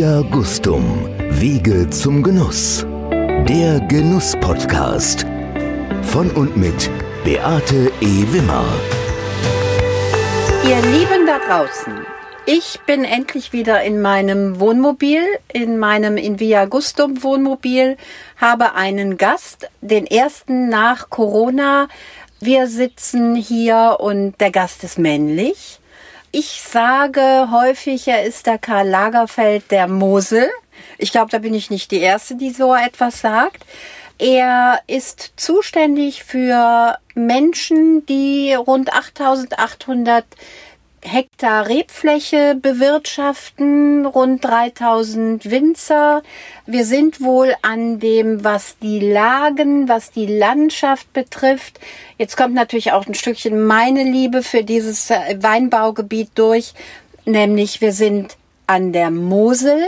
Via Gustum, Wege zum Genuss. Der Genuss-Podcast. Von und mit Beate E. Wimmer. Ihr Lieben da draußen, ich bin endlich wieder in meinem Wohnmobil, in meinem in Via Gustum Wohnmobil, habe einen Gast, den ersten nach Corona. Wir sitzen hier und der Gast ist männlich. Ich sage häufig, er ist der Karl Lagerfeld der Mosel. Ich glaube, da bin ich nicht die Erste, die so etwas sagt. Er ist zuständig für Menschen, die rund 8800 Hektar Rebfläche bewirtschaften, rund 3000 Winzer. Wir sind wohl an dem, was die Lagen, was die Landschaft betrifft. Jetzt kommt natürlich auch ein Stückchen meine Liebe für dieses äh, Weinbaugebiet durch, nämlich wir sind an der Mosel,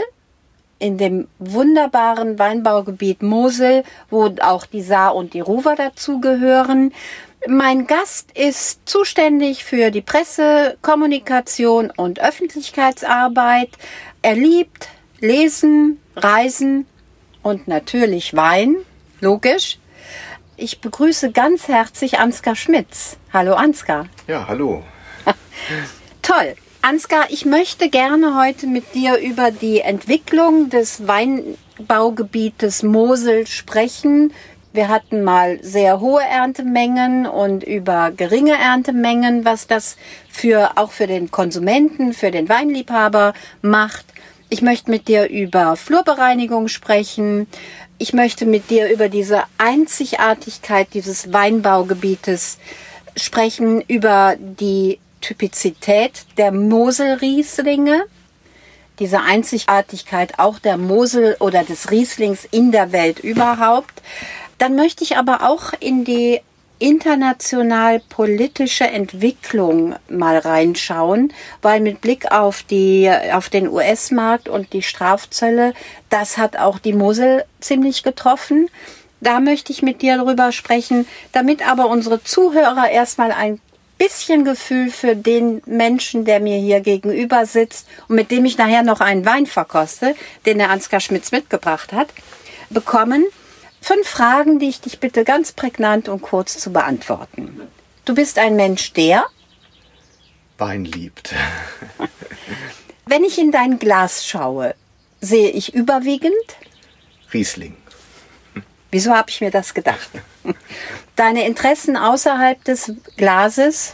in dem wunderbaren Weinbaugebiet Mosel, wo auch die Saar und die Ruwer dazugehören. Mein Gast ist zuständig für die Presse, Kommunikation und Öffentlichkeitsarbeit. Er liebt Lesen, Reisen und natürlich Wein, logisch. Ich begrüße ganz herzlich Ansgar Schmitz. Hallo Ansgar. Ja, hallo. Toll. Ansgar, ich möchte gerne heute mit dir über die Entwicklung des Weinbaugebietes Mosel sprechen, wir hatten mal sehr hohe Erntemengen und über geringe Erntemengen, was das für, auch für den Konsumenten, für den Weinliebhaber macht. Ich möchte mit dir über Flurbereinigung sprechen. Ich möchte mit dir über diese Einzigartigkeit dieses Weinbaugebietes sprechen, über die Typizität der Moselrieslinge, diese Einzigartigkeit auch der Mosel oder des Rieslings in der Welt überhaupt. Dann möchte ich aber auch in die international politische Entwicklung mal reinschauen, weil mit Blick auf die auf den US-Markt und die Strafzölle, das hat auch die Mosel ziemlich getroffen. Da möchte ich mit dir drüber sprechen, damit aber unsere Zuhörer erstmal ein bisschen Gefühl für den Menschen, der mir hier gegenüber sitzt und mit dem ich nachher noch einen Wein verkoste, den der Ansgar Schmitz mitgebracht hat, bekommen. Fünf Fragen, die ich dich bitte ganz prägnant und kurz zu beantworten. Du bist ein Mensch, der Wein liebt. Wenn ich in dein Glas schaue, sehe ich überwiegend Riesling. Wieso habe ich mir das gedacht? Deine Interessen außerhalb des Glases?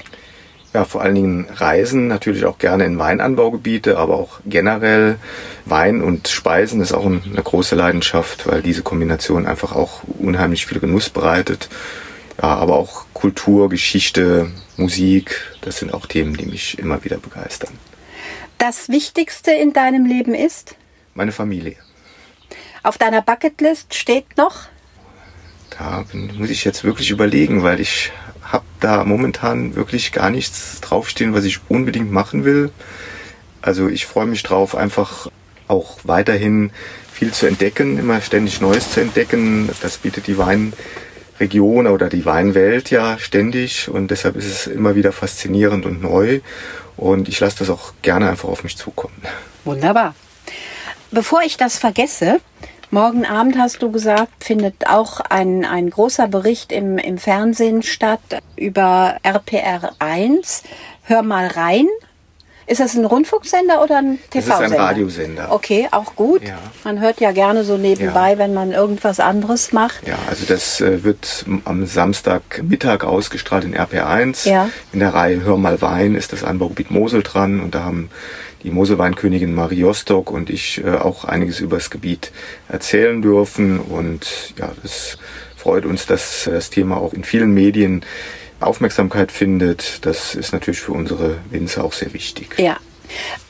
Ja, vor allen Dingen Reisen, natürlich auch gerne in Weinanbaugebiete, aber auch generell Wein und Speisen ist auch eine große Leidenschaft, weil diese Kombination einfach auch unheimlich viel Genuss bereitet. Ja, aber auch Kultur, Geschichte, Musik, das sind auch Themen, die mich immer wieder begeistern. Das Wichtigste in deinem Leben ist? Meine Familie. Auf deiner Bucketlist steht noch? Da muss ich jetzt wirklich überlegen, weil ich habe da momentan wirklich gar nichts draufstehen, was ich unbedingt machen will. Also ich freue mich drauf, einfach auch weiterhin viel zu entdecken, immer ständig Neues zu entdecken. Das bietet die Weinregion oder die Weinwelt ja ständig und deshalb ist es immer wieder faszinierend und neu und ich lasse das auch gerne einfach auf mich zukommen. Wunderbar. Bevor ich das vergesse, Morgen Abend hast du gesagt, findet auch ein, ein großer Bericht im, im Fernsehen statt über RPR 1. Hör mal rein. Ist das ein Rundfunksender oder ein TV-Sender? Das ist ein Radiosender. Okay, auch gut. Ja. Man hört ja gerne so nebenbei, ja. wenn man irgendwas anderes macht. Ja, also das äh, wird am Samstagmittag ausgestrahlt in RPR1. Ja. In der Reihe Hör mal Wein ist das Anbaugebiet Mosel dran und da haben die Moselweinkönigin Marie Jostock und ich äh, auch einiges über das Gebiet erzählen dürfen. Und ja, es freut uns, dass das Thema auch in vielen Medien Aufmerksamkeit findet. Das ist natürlich für unsere Winzer auch sehr wichtig. Ja.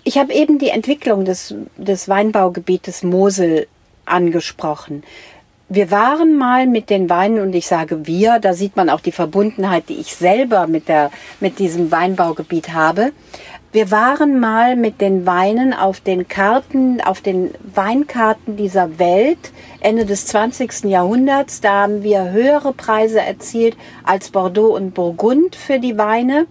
Ich habe eben die Entwicklung des, des Weinbaugebietes Mosel angesprochen. Wir waren mal mit den Weinen und ich sage wir, da sieht man auch die Verbundenheit, die ich selber mit der, mit diesem Weinbaugebiet habe. Wir waren mal mit den Weinen auf den Karten, auf den Weinkarten dieser Welt Ende des 20. Jahrhunderts. Da haben wir höhere Preise erzielt als Bordeaux und Burgund für die Weine.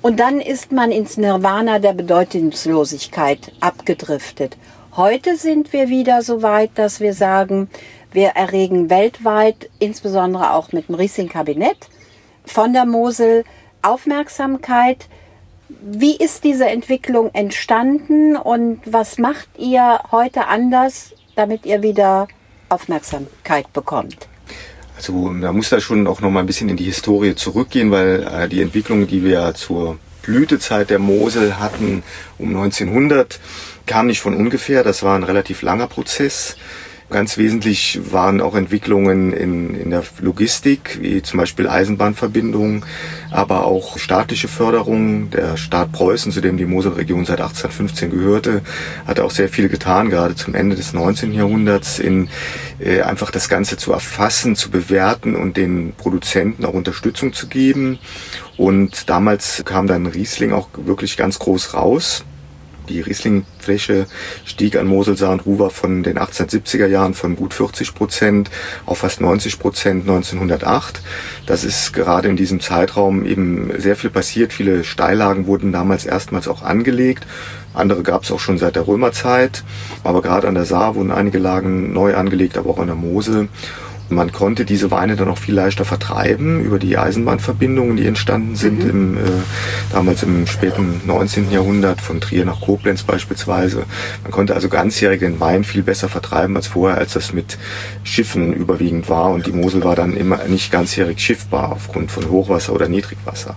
Und dann ist man ins Nirvana der Bedeutungslosigkeit abgedriftet. Heute sind wir wieder so weit, dass wir sagen, wir erregen weltweit, insbesondere auch mit dem Riesling-Kabinett von der Mosel, Aufmerksamkeit. Wie ist diese Entwicklung entstanden und was macht ihr heute anders, damit ihr wieder Aufmerksamkeit bekommt? Also da muss da schon auch noch mal ein bisschen in die Historie zurückgehen, weil äh, die Entwicklung, die wir zur Blütezeit der Mosel hatten um 1900, kam nicht von ungefähr. Das war ein relativ langer Prozess. Ganz wesentlich waren auch Entwicklungen in, in der Logistik, wie zum Beispiel Eisenbahnverbindungen, aber auch staatliche Förderung. Der Staat Preußen, zu dem die Moselregion seit 1815 gehörte, hat auch sehr viel getan, gerade zum Ende des 19. Jahrhunderts, in äh, einfach das Ganze zu erfassen, zu bewerten und den Produzenten auch Unterstützung zu geben. Und damals kam dann Riesling auch wirklich ganz groß raus. Die Rieslingfläche stieg an Moselsaar und Ruwer von den 1870er Jahren von gut 40 Prozent auf fast 90 Prozent 1908. Das ist gerade in diesem Zeitraum eben sehr viel passiert. Viele Steillagen wurden damals erstmals auch angelegt. Andere gab es auch schon seit der Römerzeit. Aber gerade an der Saar wurden einige Lagen neu angelegt, aber auch an der Mosel. Man konnte diese Weine dann auch viel leichter vertreiben über die Eisenbahnverbindungen, die entstanden sind, mhm. im, äh, damals im späten 19. Jahrhundert, von Trier nach Koblenz beispielsweise. Man konnte also ganzjährig den Wein viel besser vertreiben als vorher, als das mit Schiffen überwiegend war. Und die Mosel war dann immer nicht ganzjährig schiffbar aufgrund von Hochwasser oder Niedrigwasser.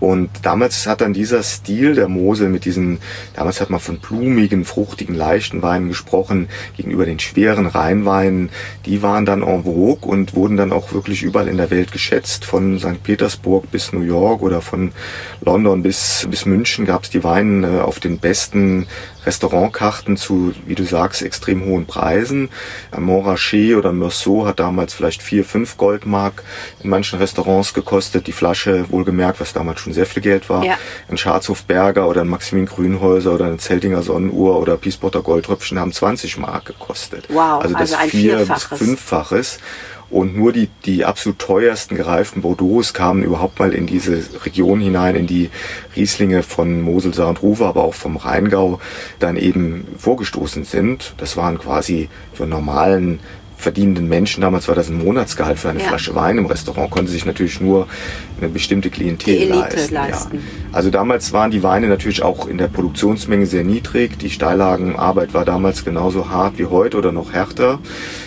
Und damals hat dann dieser Stil der Mosel mit diesen, damals hat man von blumigen, fruchtigen, leichten Weinen gesprochen, gegenüber den schweren Rheinweinen. Die waren dann en vogue und wurden dann auch wirklich überall in der Welt geschätzt. Von St. Petersburg bis New York oder von London bis, bis München gab es die Weine auf den besten Restaurantkarten zu, wie du sagst, extrem hohen Preisen. Montrachet oder Meursault hat damals vielleicht vier, fünf Goldmark in manchen Restaurants gekostet. Die Flasche, wohlgemerkt, was damals schon sehr viel Geld war. Ja. Ein Scharzhof Berger oder ein Maximin Grünhäuser oder ein Zeltinger Sonnenuhr oder Piespotter Goldtröpfchen haben 20 Mark gekostet. Wow, also das also vier bis fünffaches. Und nur die, die absolut teuersten gereiften Bordeaux kamen überhaupt mal in diese Region hinein, in die Rieslinge von Mosel, Saar und Ruwer, aber auch vom Rheingau dann eben vorgestoßen sind. Das waren quasi für normalen verdienenden Menschen, damals war das ein Monatsgehalt für eine ja. Flasche Wein im Restaurant, konnte sich natürlich nur eine bestimmte Klientel leisten. leisten. Ja. Also damals waren die Weine natürlich auch in der Produktionsmenge sehr niedrig. Die Steillagenarbeit war damals genauso hart wie heute oder noch härter.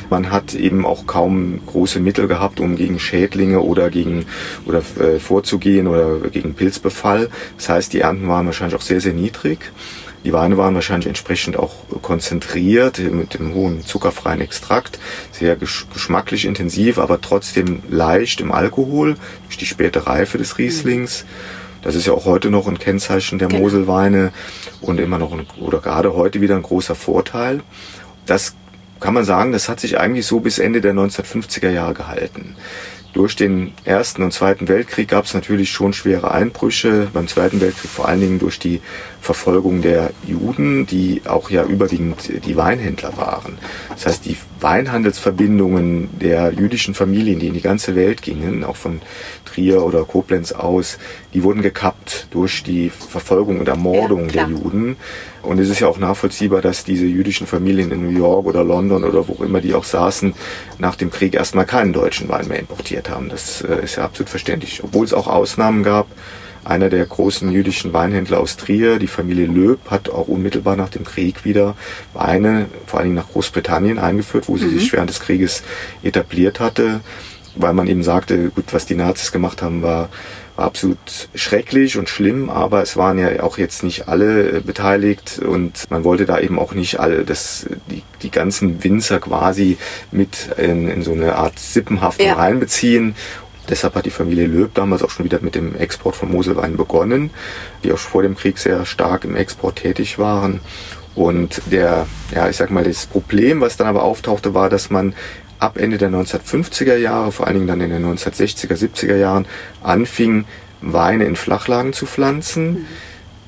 Man hat eben auch kaum große Mittel gehabt, um gegen Schädlinge oder gegen oder äh, vorzugehen oder gegen Pilzbefall. Das heißt, die Ernten waren wahrscheinlich auch sehr, sehr niedrig. Die Weine waren wahrscheinlich entsprechend auch konzentriert mit dem hohen zuckerfreien Extrakt, sehr geschmacklich intensiv, aber trotzdem leicht im Alkohol durch die späte Reife des Rieslings. Das ist ja auch heute noch ein Kennzeichen der genau. Moselweine und immer noch ein, oder gerade heute wieder ein großer Vorteil. Das kann man sagen, das hat sich eigentlich so bis Ende der 1950er Jahre gehalten. Durch den Ersten und Zweiten Weltkrieg gab es natürlich schon schwere Einbrüche. Beim Zweiten Weltkrieg vor allen Dingen durch die Verfolgung der Juden, die auch ja überwiegend die Weinhändler waren. Das heißt, die Weinhandelsverbindungen der jüdischen Familien, die in die ganze Welt gingen, auch von Trier oder Koblenz aus, die wurden gekappt durch die Verfolgung und Ermordung ja, der Juden. Und es ist ja auch nachvollziehbar, dass diese jüdischen Familien in New York oder London oder wo immer die auch saßen, nach dem Krieg erstmal keinen deutschen Wein mehr importiert haben. Das äh, ist ja absolut verständlich. Obwohl es auch Ausnahmen gab, einer der großen jüdischen Weinhändler aus Trier, die Familie Löb, hat auch unmittelbar nach dem Krieg wieder Weine, vor allem nach Großbritannien eingeführt, wo sie mhm. sich während des Krieges etabliert hatte, weil man eben sagte, gut, was die Nazis gemacht haben, war, war absolut schrecklich und schlimm, aber es waren ja auch jetzt nicht alle äh, beteiligt und man wollte da eben auch nicht alle das die, die ganzen Winzer quasi mit in, in so eine Art Sippenhaftung ja. reinbeziehen Deshalb hat die Familie Löb damals auch schon wieder mit dem Export von Moselwein begonnen, die auch vor dem Krieg sehr stark im Export tätig waren. Und der, ja, ich sag mal, das Problem, was dann aber auftauchte, war, dass man ab Ende der 1950er Jahre, vor allen Dingen dann in den 1960er, 70er Jahren, anfing, Weine in Flachlagen zu pflanzen. Mhm.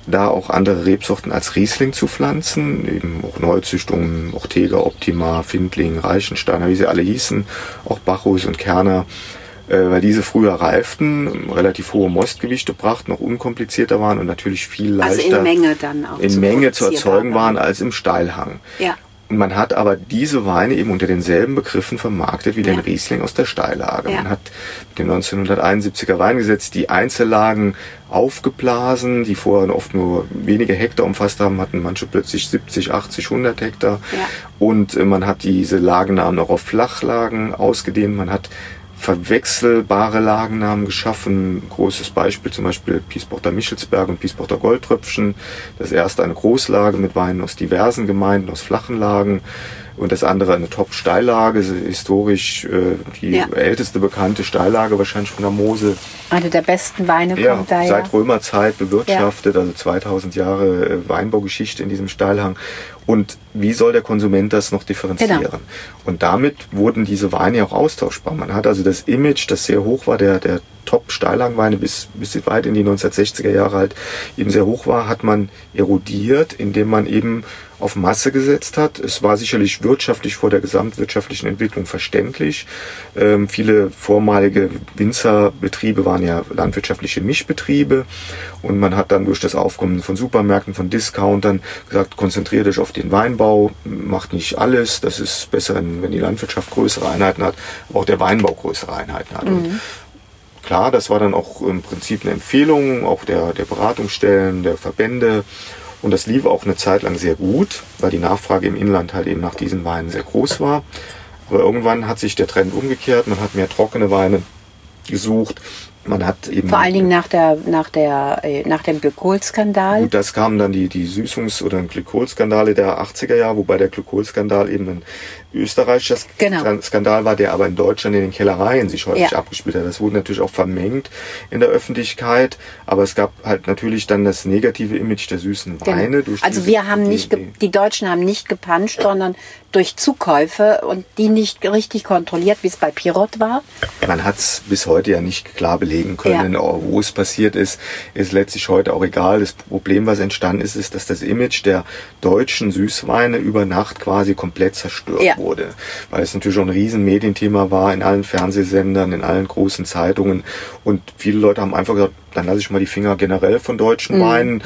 Da auch andere Rebsorten als Riesling zu pflanzen, eben auch Neuzüchtungen, Ortega, Optima, Findling, Reichensteiner, wie sie alle hießen, auch Bacchus und Kerner äh, weil diese früher reiften, relativ hohe Mostgewichte brachten, noch unkomplizierter waren und natürlich viel leichter also in Menge dann auch in zu Menge zu erzeugen waren. waren als im Steilhang. Ja. Man hat aber diese Weine eben unter denselben Begriffen vermarktet wie den Ja. Riesling aus der Steillage. Ja. Man hat mit dem 1971er Weingesetz die Einzellagen aufgeblasen, die vorher oft nur wenige Hektar umfasst haben, hatten manche plötzlich 70, 80, 100 Hektar. Ja. Und äh, man hat diese Lagennamen auch auf Flachlagen ausgedehnt. Man hat verwechselbare Lagennamen geschaffen. Großes Beispiel zum Beispiel Piesporter Michelsberg und Piesporter Goldtröpfchen. Das erste eine Großlage mit Weinen aus diversen Gemeinden, aus flachen Lagen. Und das andere eine Top-Steillage, historisch äh, die Ja. älteste bekannte Steillage wahrscheinlich von der Mosel. Eine der besten Weine Ja, kommt daher. seit Römerzeit bewirtschaftet, also 2000 Jahre äh, Weinbaugeschichte in diesem Steilhang. Und wie soll der Konsument das noch differenzieren? Genau. Und damit wurden diese Weine auch austauschbar. Man hat also das Image, das sehr hoch war, der, der Top-Steilhangweine bis, bis weit in die 1960er Jahre halt eben sehr hoch war, hat man erodiert, indem man eben auf Masse gesetzt hat. Es war sicherlich wirtschaftlich vor der gesamtwirtschaftlichen Entwicklung verständlich. Ähm, viele vormalige Winzerbetriebe waren ja landwirtschaftliche Mischbetriebe und man hat dann durch das Aufkommen von Supermärkten, von Discountern gesagt, konzentriert euch auf den Weinbau, macht nicht alles. Das ist besser, wenn die Landwirtschaft größere Einheiten hat, aber auch der Weinbau größere Einheiten hat. Und Klar, das war dann auch im Prinzip eine Empfehlung, auch der, der Beratungsstellen, der Verbände. Und das lief auch eine Zeit lang sehr gut, weil die Nachfrage im Inland halt eben nach diesen Weinen sehr groß war. Aber irgendwann hat sich der Trend umgekehrt. Man hat mehr trockene Weine gesucht. Man hat eben Vor allen Dingen nach, der, nach, der, äh, nach dem Glykolskandal. Gut, das kamen dann die, die Süßungs- oder Glykolskandale der 80er Jahre, wobei der Glykolskandal eben ein österreichischer Genau. Skandal war, der aber in Deutschland in den Kellereien sich häufig Ja. abgespielt hat. Das wurde natürlich auch vermengt in der Öffentlichkeit, aber es gab halt natürlich dann das negative Image der süßen Genau. Weine. Durch also wir haben die- nicht, die- die Deutschen haben nicht gepanscht, sondern durch Zukäufe und die nicht richtig kontrolliert, wie es bei Pirot war. Man hat es bis heute ja nicht klar belegen können, Ja. wo es passiert ist, ist letztlich heute auch egal. Das Problem, was entstanden ist, ist, dass das Image der deutschen Süßweine über Nacht quasi komplett zerstört Ja. wurde. Weil es natürlich auch ein riesen Medienthema war in allen Fernsehsendern, in allen großen Zeitungen. Und viele Leute haben einfach gesagt, dann lasse ich mal die Finger generell von deutschen Weinen.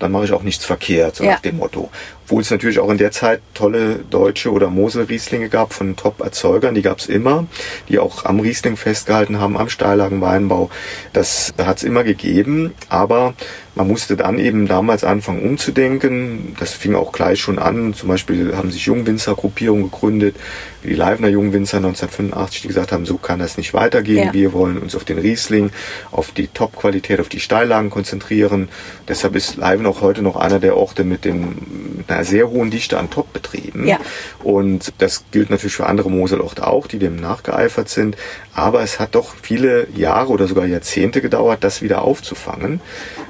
Dann mache ich auch nichts verkehrt, so Mhm. Ja. nach dem Motto. Obwohl es natürlich auch in der Zeit tolle deutsche oder Mosel-Rieslinge gab von Top-Erzeugern, die gab es immer, die auch am Riesling festgehalten haben, am Steillagenweinbau. Das hat es immer gegeben, aber man musste dann eben damals anfangen umzudenken. Das fing auch gleich schon an. Zum Beispiel haben sich Jungwinzer-Gruppierungen gegründet, wie die Leibner Jungwinzer 1985, die gesagt haben, so kann das nicht weitergehen. Ja. Wir wollen uns auf den Riesling, auf die Top-Qualität, auf die Steillagen konzentrieren. Deshalb ist Leiven auch heute noch einer der Orte mit, dem, mit einer sehr hohen Dichte an Top-Betrieben. Ja. Und das gilt natürlich für andere Moselorte auch, die dem nachgeeifert sind. Aber es hat doch viele Jahre oder sogar Jahrzehnte gedauert, das wieder aufzufangen.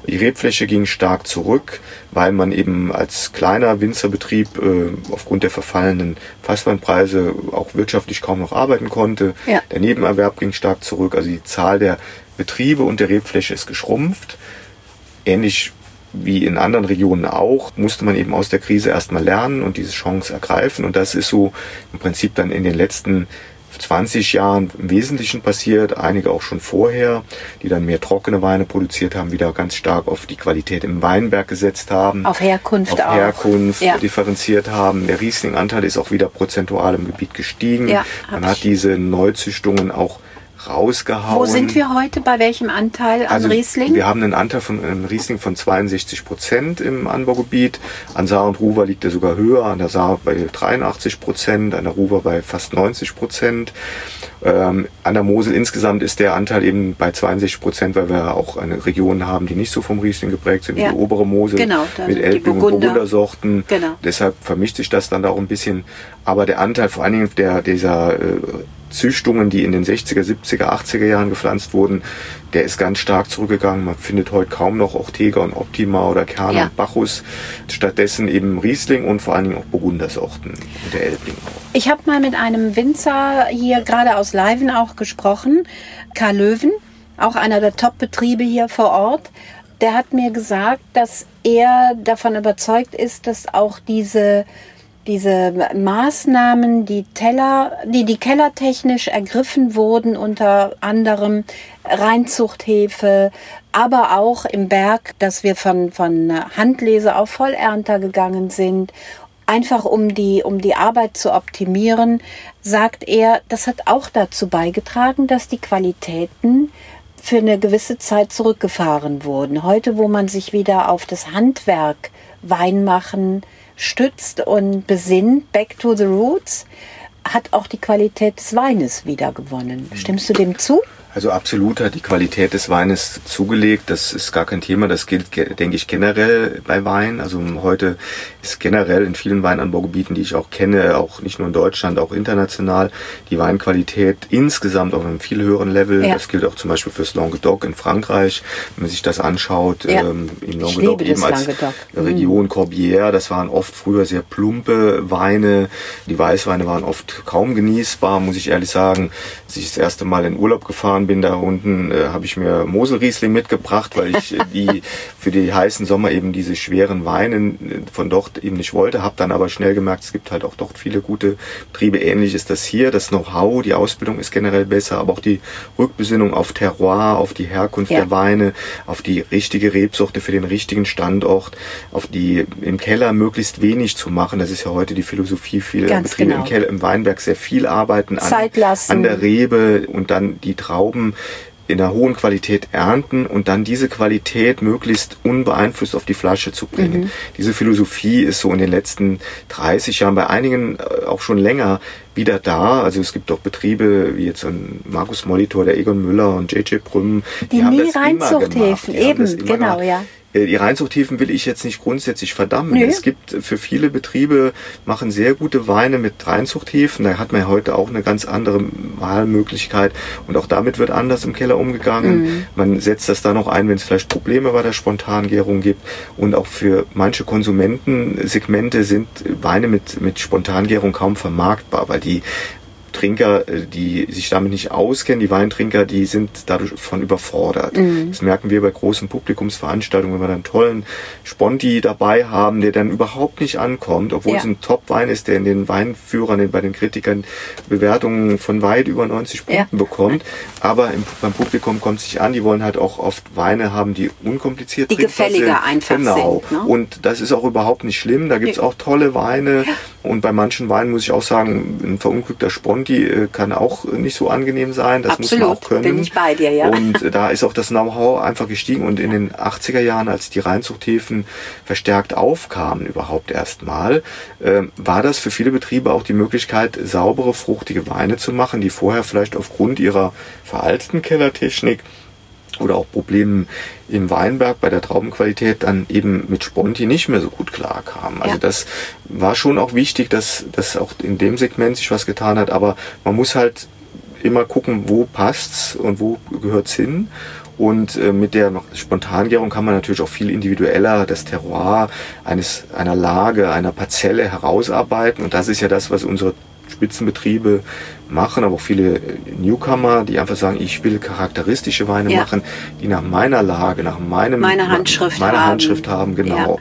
Die Rebfläche ging stark zurück, weil man eben als kleiner Winzerbetrieb äh, aufgrund der verfallenen Fassweinpreise auch wirtschaftlich kaum noch arbeiten konnte. Ja. Der Nebenerwerb ging stark zurück. Also die Zahl der Betriebe und der Rebfläche ist geschrumpft. Ähnlich wie in anderen Regionen auch, musste man eben aus der Krise erstmal lernen und diese Chance ergreifen. Und das ist so im Prinzip dann in den letzten 20 Jahren im Wesentlichen passiert, einige auch schon vorher, die dann mehr trockene Weine produziert haben, wieder ganz stark auf die Qualität im Weinberg gesetzt haben. Auf Herkunft auf auch. Herkunft Ja. differenziert haben. Der Riesling-Anteil ist auch wieder prozentual im Gebiet gestiegen. Ja, Man hat ich. diese Neuzüchtungen auch rausgehauen. Wo sind wir heute? Bei welchem Anteil an Also Riesling? wir haben einen Anteil von einem Riesling von 62 Prozent im Anbaugebiet. An Saar und Ruwer liegt er sogar höher, an der Saar bei 83 Prozent, an der Ruwer bei fast 90 Prozent. Ähm, an der Mosel insgesamt ist der Anteil eben bei 62 Prozent, weil wir auch eine Region haben, die nicht so vom Riesling geprägt sind, wie Ja. die obere Mosel Genau, mit Elbling und Burgunder. Burgundersorten. Genau. Deshalb vermischt sich das dann da auch ein bisschen. Aber der Anteil vor allen Dingen der, dieser äh, Züchtungen, die in den 60er, 70er, 80er Jahren gepflanzt wurden, der ist ganz stark zurückgegangen. Man findet heute kaum noch Ortega und Optima oder Kerner Ja. und Bacchus. Stattdessen eben Riesling und vor allen Dingen auch Burgundersorten und der Elbling auch. Ich habe mal mit einem Winzer hier gerade aus Leiven auch gesprochen, Karl Löwen, auch einer der Top-Betriebe hier vor Ort. Der hat mir gesagt, dass er davon überzeugt ist, dass auch diese diese Maßnahmen, die Teller, die die kellertechnisch ergriffen wurden, unter anderem Reinzuchthefe, aber auch im Berg, dass wir von, von Handlese auf Vollernter gegangen sind einfach um die, um die Arbeit zu optimieren, sagt er, das hat auch dazu beigetragen, dass die Qualitäten für eine gewisse Zeit zurückgefahren wurden. Heute, wo man sich wieder auf das Handwerk Weinmachen stützt und besinnt, back to the roots, hat auch die Qualität des Weines wieder gewonnen. Stimmst du dem zu? Also absolut hat die Qualität des Weines zugelegt. Das ist gar kein Thema. Das gilt, denke ich, generell bei Wein. Also heute ist generell in vielen Weinanbaugebieten, die ich auch kenne, auch nicht nur in Deutschland, auch international, die Weinqualität insgesamt auf einem viel höheren Level. Ja. Das gilt auch zum Beispiel fürs Languedoc in Frankreich. Wenn man sich das anschaut, ja. ähm, in Languedoc eben als Languedoc. Region mhm. Corbière, das waren oft früher sehr plumpe Weine. Die Weißweine waren oft kaum genießbar, muss ich ehrlich sagen. Als ich das erste Mal in Urlaub gefahren gefahren bin, da unten äh, habe ich mir Moselriesling mitgebracht, weil ich äh, die für die heißen Sommer eben diese schweren Weine äh, von dort eben nicht wollte. Habe dann aber schnell gemerkt, es gibt halt auch dort viele gute Betriebe. Ähnlich ist das hier. Das Know-how, die Ausbildung ist generell besser, aber auch die Rückbesinnung auf Terroir, auf die Herkunft ja. der Weine, auf die richtige Rebsorte für den richtigen Standort, auf die im Keller möglichst wenig zu machen. Das ist ja heute die Philosophie vieler Betriebe genau. im Keller, im Weinberg sehr viel arbeiten an, an der Rebe und dann die Trauben Trauben in einer hohen Qualität ernten und dann diese Qualität möglichst unbeeinflusst auf die Flasche zu bringen. Mhm. Diese Philosophie ist so in den letzten 30 Jahren bei einigen äh, auch schon länger wieder da. Also es gibt auch Betriebe wie jetzt ein Markus Molitor, der Egon Müller und JJ Brüm. Die, die nie Reinzuchthäfen, eben, genau, ja. Äh, die Reinzuchthiefen will ich jetzt nicht grundsätzlich verdammen. Nee. Es gibt für viele Betriebe, machen sehr gute Weine mit Reinzuchthiefen. Da hat man ja heute auch eine ganz andere Wahlmöglichkeit. Und auch damit wird anders im Keller umgegangen. Mhm. Man setzt das da noch ein, wenn es vielleicht Probleme bei der Spontangärung gibt. Und auch für manche Konsumentensegmente sind Weine mit, mit Spontangärung kaum vermarktbar, weil die Trinker, äh, die sich damit nicht auskennen, die Weintrinker, die sind dadurch von überfordert. Mhm. Das merken wir bei großen Publikumsveranstaltungen, wenn wir dann einen tollen Sponti dabei haben, der dann überhaupt nicht ankommt, obwohl ja. es ein Top-Wein ist, der in den Weinführern, bei den Kritikern Bewertungen von weit über 90 Punkten ja. bekommt. Aber im, beim Publikum kommt es sich an, die wollen halt auch oft Weine haben, die unkompliziert die gefälliger sind. einfach genau. sind. Ne? Und das ist auch überhaupt nicht schlimm. Da gibt es auch tolle Weine. Ja. Und bei manchen Weinen muss ich auch sagen, ein verunglückter Sponti äh, kann auch nicht so angenehm sein. Das Absolut, muss man auch können. bin ich bei dir, ja. Und da ist auch das Know-how einfach gestiegen. Und in den 80er Jahren, als die Reinzuchthäfen verstärkt aufkamen, überhaupt erstmal, äh, war das für viele Betriebe auch die Möglichkeit, saubere, fruchtige Weine zu machen, die vorher vielleicht aufgrund ihrer veralteten Kellertechnik oder auch Problemen im Weinberg bei der Traubenqualität dann eben mit Sponti nicht mehr so gut klarkamen. Also ja. das war schon auch wichtig, dass, dass auch in dem Segment sich was getan hat, aber man muss halt immer gucken, wo passt's und wo gehört's hin. Und äh, mit der Spontangärung kann man natürlich auch viel individueller das Terroir eines, einer Lage, einer Parzelle herausarbeiten. Und das ist ja das, was unsere Spitzenbetriebe machen, aber auch viele Newcomer, die einfach sagen, ich will charakteristische Weine ja. machen, die nach meiner Lage, nach meinem meine Handschrift meiner haben. Handschrift haben, genau. Ja.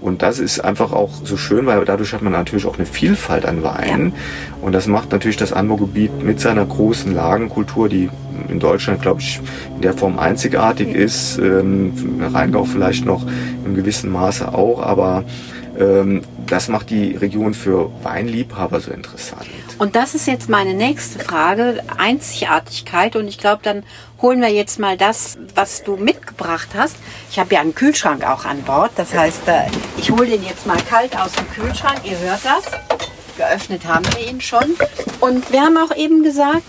Und das ist einfach auch so schön, weil dadurch hat man natürlich auch eine Vielfalt an Weinen. Ja. Und das macht natürlich das Anbaugebiet mit seiner großen Lagenkultur, die in Deutschland, glaube ich, in der Form einzigartig ist. Ähm, Rheingau vielleicht noch im gewissen Maße auch, aber ähm, das macht die Region für Weinliebhaber so interessant. Und das ist jetzt meine nächste Frage, Einzigartigkeit. Und ich glaube, dann holen wir jetzt mal das, was du mitgebracht hast. Ich habe ja einen Kühlschrank auch an Bord. Das heißt, äh, ich hole den jetzt mal kalt aus dem Kühlschrank. Ihr hört das. Geöffnet haben wir ihn schon. Und wir haben auch eben gesagt,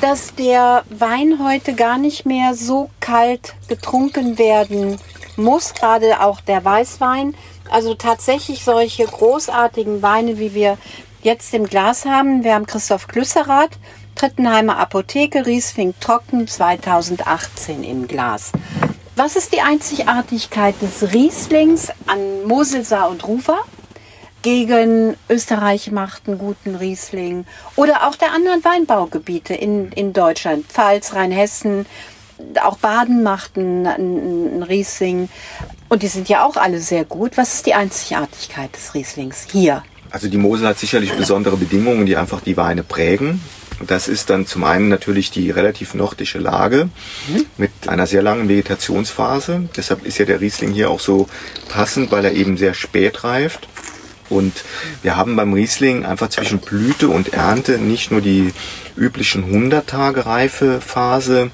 dass der Wein heute gar nicht mehr so kalt getrunken werden muss, gerade auch der Weißwein. Also tatsächlich solche großartigen Weine, wie wir jetzt im Glas haben. Wir haben Christoph Klüsserath, Trittenheimer Apotheke, Riesling Trocken 2018 im Glas. Was ist die Einzigartigkeit des Rieslings an Moselsaar und Rufer? Gegen Österreich macht einen guten Riesling oder auch der anderen Weinbaugebiete in, in Deutschland, Pfalz, Rheinhessen, auch Baden macht einen, einen Riesling. Und die sind ja auch alle sehr gut. Was ist die Einzigartigkeit des Rieslings hier? Also die Mosel hat sicherlich besondere Bedingungen, die einfach die Weine prägen. Das ist dann zum einen natürlich die relativ nordische Lage mhm. mit einer sehr langen Vegetationsphase. Deshalb ist ja der Riesling hier auch so passend, weil er eben sehr spät reift. Und wir haben beim Riesling einfach zwischen Blüte und Ernte nicht nur die üblichen 100 Tage Reifephase,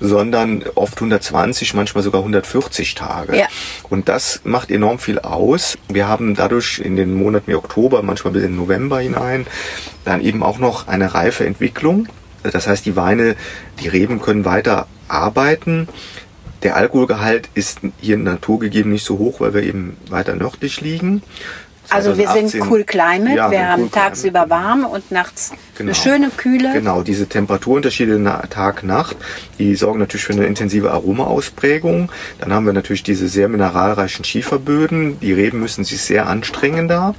sondern oft 120, manchmal sogar 140 Tage. Ja. Und das macht enorm viel aus. Wir haben dadurch in den Monaten wie Oktober, manchmal bis in November hinein, dann eben auch noch eine reife Entwicklung. Das heißt, die Weine, die Reben können weiter arbeiten. Der Alkoholgehalt ist hier naturgegeben nicht so hoch, weil wir eben weiter nördlich liegen. Also wir sind cool climate, ja, wir haben cool tagsüber warm und nachts genau. eine schöne Kühle. Genau, diese Temperaturunterschiede Tag-Nacht, die sorgen natürlich für eine intensive Aromaausprägung. Dann haben wir natürlich diese sehr mineralreichen Schieferböden. Die Reben müssen sich sehr anstrengen da.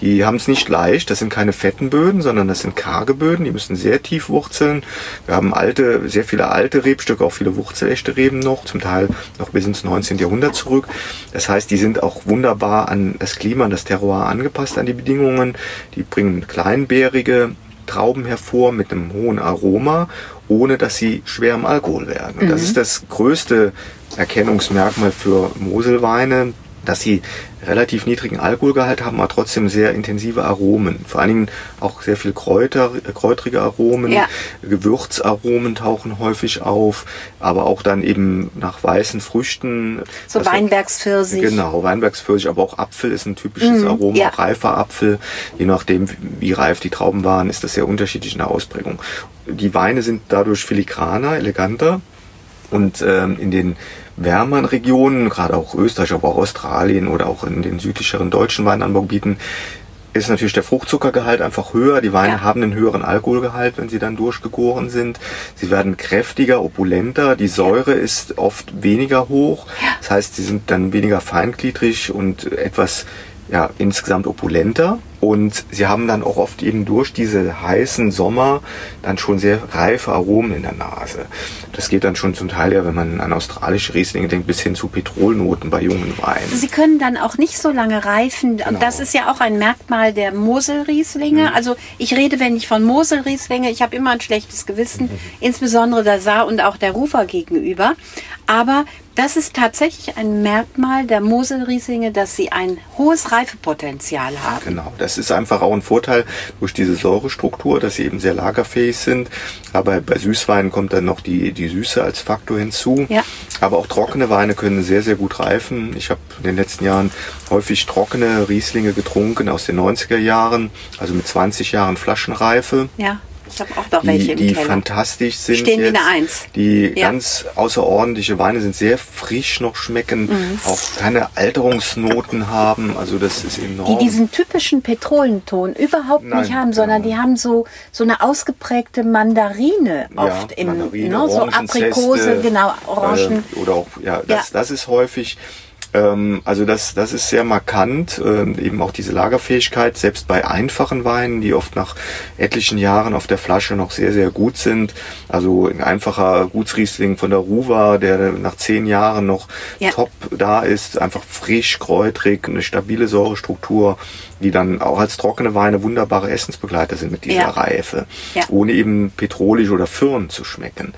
Die haben es nicht leicht. Das sind keine fetten Böden, sondern das sind karge Böden. Die müssen sehr tief wurzeln. Wir haben alte, sehr viele alte Rebstücke, auch viele wurzelechte Reben noch, zum Teil noch bis ins 19. Jahrhundert zurück. Das heißt, die sind auch wunderbar an das Klima, an das Terroir angepasst an die Bedingungen. Die bringen kleinbärige Trauben hervor mit einem hohen Aroma, ohne dass sie schwer im Alkohol werden. Mhm. Das ist das größte Erkennungsmerkmal für Moselweine, dass sie relativ niedrigen Alkoholgehalt haben, aber trotzdem sehr intensive Aromen. Vor allen Dingen auch sehr viel Kräuter, kräutrige Aromen, ja. Gewürzaromen tauchen häufig auf, aber auch dann eben nach weißen Früchten. So Weinbergspfirsich. Genau, Weinbergspfirsich, aber auch Apfel ist ein typisches mm, Aroma, ja. reifer Apfel. Je nachdem, wie reif die Trauben waren, ist das sehr unterschiedlich in der Ausprägung. Die Weine sind dadurch filigraner, eleganter und ähm, in den wärmeren Regionen, gerade auch Österreich, aber auch Australien oder auch in den südlicheren deutschen Weinanbaugebieten, ist natürlich der Fruchtzuckergehalt einfach höher. Die Weine ja. haben einen höheren Alkoholgehalt, wenn sie dann durchgegoren sind. Sie werden kräftiger, opulenter. Die Säure ist oft weniger hoch. Das heißt, sie sind dann weniger feingliedrig und etwas ja, insgesamt opulenter. Und sie haben dann auch oft eben durch diese heißen Sommer dann schon sehr reife Aromen in der Nase. Das geht dann schon zum Teil ja, wenn man an australische Rieslinge denkt, bis hin zu Petrolnoten bei jungen Weinen. Sie können dann auch nicht so lange reifen. Genau. Und das ist ja auch ein Merkmal der Moselrieslinge. Mhm. Also ich rede, wenn ich von Moselrieslinge, ich habe immer ein schlechtes Gewissen, mhm. insbesondere der Saar und auch der Rufer gegenüber. Aber das ist tatsächlich ein Merkmal der Moselrieslinge, dass sie ein hohes Reifepotenzial haben. Genau, das ist einfach auch ein Vorteil durch diese Säurestruktur, dass sie eben sehr lagerfähig sind. Aber bei Süßweinen kommt dann noch die, die Süße als Faktor hinzu. Ja. Aber auch trockene Weine können sehr, sehr gut reifen. Ich habe in den letzten Jahren häufig trockene Rieslinge getrunken aus den 90er Jahren, also mit 20 Jahren Flaschenreife. Ja. Ich habe auch noch welche die, im Keller. fantastisch sind. Stehen jetzt, wie eine Eins. Die ja. ganz außerordentliche Weine sind sehr frisch noch schmecken, mhm. auch keine Alterungsnoten haben. Also das ist enorm. Die diesen typischen Petrolenton überhaupt Nein, nicht haben, sondern genau. die haben so, so eine ausgeprägte Mandarine oft ja, im, Mandarine, ne, so Aprikose, genau, Orangen. Äh, oder auch, ja, das, ja. das ist häufig. Ähm, also das, das ist sehr markant, ähm, eben auch diese Lagerfähigkeit, selbst bei einfachen Weinen, die oft nach etlichen Jahren auf der Flasche noch sehr, sehr gut sind. Also ein einfacher Gutsriesling von der Ruwa, der nach zehn Jahren noch ja. top da ist, einfach frisch, kräutrig, eine stabile Säurestruktur, die dann auch als trockene Weine wunderbare Essensbegleiter sind mit dieser ja. Reife, ja. ohne eben petrolisch oder Firn zu schmecken.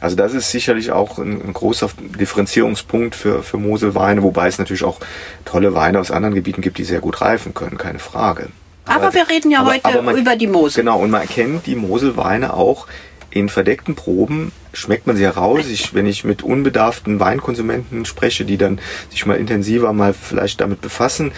Also das ist sicherlich auch ein, ein, großer Differenzierungspunkt für, für Moselweine, wobei es natürlich auch tolle Weine aus anderen Gebieten gibt, die sehr gut reifen können, keine Frage. Aber, aber wir reden ja aber, heute aber man, über die Mosel. Genau, und man erkennt die Moselweine auch in verdeckten Proben schmeckt man sie heraus. Ich, wenn ich mit unbedarften Weinkonsumenten spreche, die dann sich mal intensiver mal vielleicht damit befassen,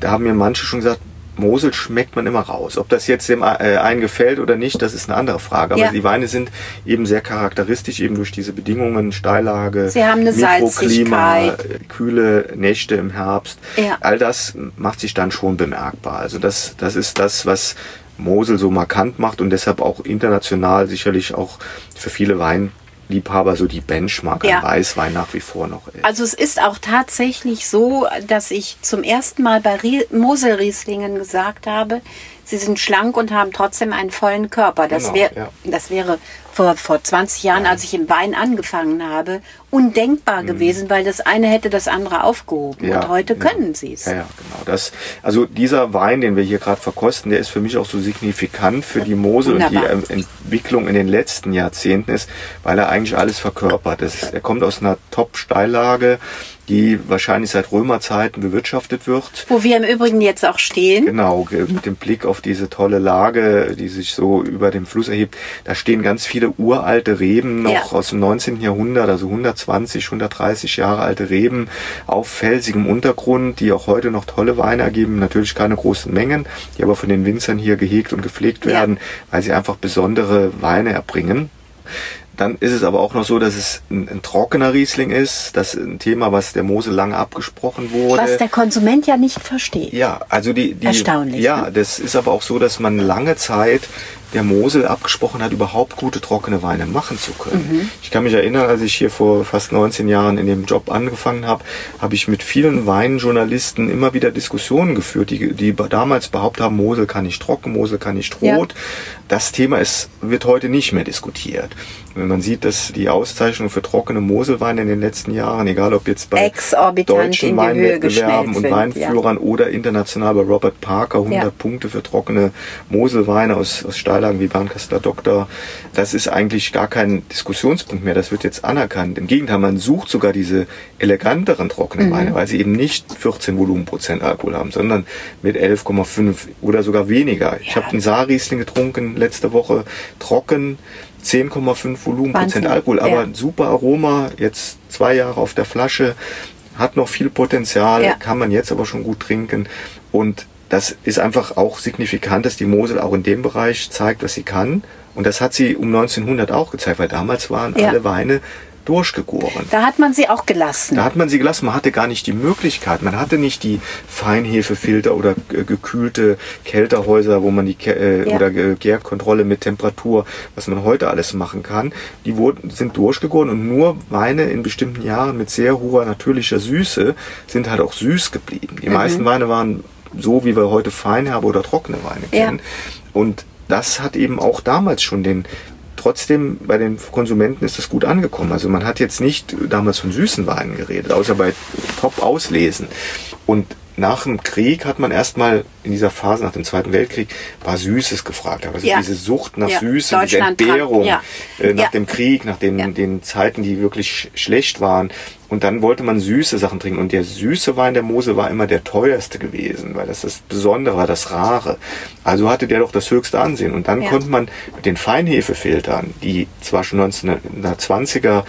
da haben mir manche schon gesagt, Mosel schmeckt man immer raus. Ob das jetzt dem äh, einen gefällt oder nicht, das ist eine andere Frage. Aber ja. die Weine sind eben sehr charakteristisch, eben durch diese Bedingungen, Steillage, Sie haben eine Mikroklima, kühle Nächte im Herbst. Ja. All das macht sich dann schon bemerkbar. Also das, das ist das, was Mosel so markant macht und deshalb auch international sicherlich auch für viele Wein Liebhaber so die Benchmark ja. an Weißwein nach wie vor noch ist. Also es ist auch tatsächlich so, dass ich zum ersten Mal bei Moselrieslingen gesagt habe, Sie sind schlank und haben trotzdem einen vollen Körper. Das, Genau, wär, ja. das wäre vor, vor 20 Jahren, als ich im Wein angefangen habe, undenkbar gewesen, weil das eine hätte das andere aufgehoben. Mhm. Ja, und heute ja. können sie es. Ja, ja, genau. Das, also dieser Wein, den wir hier gerade verkosten, der ist für mich auch so signifikant für die Mosel und die Entwicklung in den letzten Jahrzehnten ist, weil er eigentlich alles verkörpert. Ist, er kommt aus einer Top-Steillage, die wahrscheinlich seit Römerzeiten bewirtschaftet wird. Wo wir im Übrigen jetzt auch stehen. Genau, ge- mit dem Blick auf diese tolle Lage, die sich so über dem Fluss erhebt. Da stehen ganz viele uralte Reben noch Ja. aus dem 19. Jahrhundert, also 120, 130 Jahre alte Reben auf felsigem Untergrund, die auch heute noch tolle Weine ergeben. Natürlich keine großen Mengen, die aber von den Winzern hier gehegt und gepflegt Ja. werden, weil sie einfach besondere Weine erbringen. Dann ist es aber auch noch so, dass es ein, ein trockener Riesling ist. Das ist ein Thema, was der Mosel lange abgesprochen wurde. Was der Konsument ja nicht versteht. Ja, also die, die Erstaunlich, Ja, ne? das ist aber auch so, dass man lange Zeit der Mosel abgesprochen hat, überhaupt gute trockene Weine machen zu können. Mhm. Ich kann mich erinnern, als ich hier vor fast 19 Jahren in dem Job angefangen habe, habe ich mit vielen Weinjournalisten immer wieder Diskussionen geführt, die, die damals behauptet haben, Mosel kann nicht trocken, Mosel kann nicht Ja. rot. Das Thema ist, wird heute nicht mehr diskutiert. Wenn man sieht, dass die Auszeichnungen für trockene Moselweine in den letzten Jahren, egal ob jetzt bei deutschen Weinwettbewerben und sind, Weinführern oder international bei Robert Parker 100 Ja. Punkte für trockene Moselweine aus, aus Steillagen wie Barncaster Doktor. Das ist eigentlich gar kein Diskussionspunkt mehr. Das wird jetzt anerkannt. Im Gegenteil, man sucht sogar diese eleganteren trockenen Weine, weil sie eben nicht 14 Volumenprozent Alkohol haben, sondern mit 11,5 oder sogar weniger. Ich Ja. habe einen Saarriesling getrunken letzte Woche, trocken. 10,5 Volumenprozent. Alkohol, aber Ja. super Aroma, jetzt zwei Jahre auf der Flasche, hat noch viel Potenzial, Ja. kann man jetzt aber schon gut trinken. Und das ist einfach auch signifikant, dass die Mosel auch in dem Bereich zeigt, was sie kann. Und das hat sie um 1900 auch gezeigt, weil damals waren Ja. alle Weine durchgegoren. Da hat man sie auch gelassen. Da hat man sie gelassen, man hatte gar nicht die Möglichkeit, man hatte nicht die Feinhefefilter oder gekühlte Kälterhäuser, wo man die äh, Ja. oder Gärkontrolle mit Temperatur, was man heute alles machen kann, die wurden, sind durchgegoren und nur Weine in bestimmten Jahren mit sehr hoher natürlicher Süße sind halt auch süß geblieben. Mhm. Die meisten Weine waren so, wie wir heute Feinherbe oder trockene Weine Ja. kennen. Und das hat eben auch damals schon den Trotzdem bei den Konsumenten ist das gut angekommen. Also man hat jetzt nicht damals von süßen Weinen geredet, außer bei Top-Auslesen. Und nach dem Krieg hat man erstmal in dieser Phase nach dem Zweiten Weltkrieg war Süßes gefragt. Also Ja. diese Sucht nach Ja. Süße, diese Entbehrung ja. äh, nach dem Krieg, nach den, den Zeiten, die wirklich sch schlecht waren. Und dann wollte man süße Sachen trinken. Und der süße Wein der Mosel war immer der teuerste gewesen, weil das das Besondere war, das Rare. Also hatte der doch das höchste Ansehen. Und dann konnte man mit den Feinhefefiltern, die zwar schon 1920er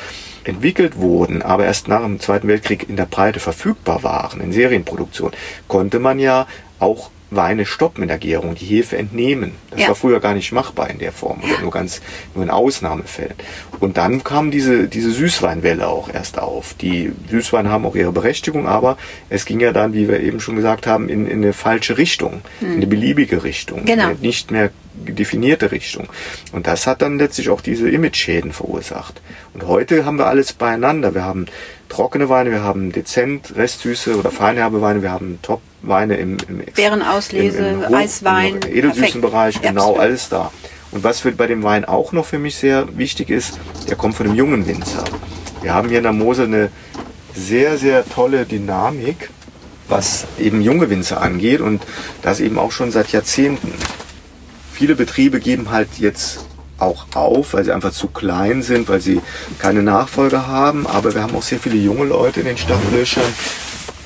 entwickelt wurden, aber erst nach dem Zweiten Weltkrieg in der Breite verfügbar waren, in Serienproduktion, konnte man ja auch Weine stoppen in der Gärung, die Hefe entnehmen. Das Ja. war früher gar nicht machbar in der Form oder nur ganz nur in Ausnahmefällen. Und dann kam diese diese Süßweinwelle auch erst auf. Die Süßweine haben auch ihre Berechtigung, aber es ging ja dann, wie wir eben schon gesagt haben, in, in eine falsche Richtung, in eine beliebige Richtung, Genau. eine nicht mehr definierte Richtung. Und das hat dann letztlich auch diese Image-Schäden verursacht. Und heute haben wir alles beieinander. Wir haben trockene Weine, wir haben dezent Restsüße oder feinherbe Weine, wir haben Top-Weine im, im Beerenauslese, Eiswein, im edelsüßen. Bereich, genau, absolut. alles da. Und was für, bei dem Wein auch noch für mich sehr wichtig ist, der kommt von einem jungen Winzer. Wir haben hier in der Mosel eine sehr, sehr tolle Dynamik, was eben junge Winzer angeht und das eben auch schon seit Jahrzehnten. Viele Betriebe geben halt jetzt auch auf, weil sie einfach zu klein sind, weil sie keine Nachfolger haben. Aber wir haben auch sehr viele junge Leute in den Startlöchern.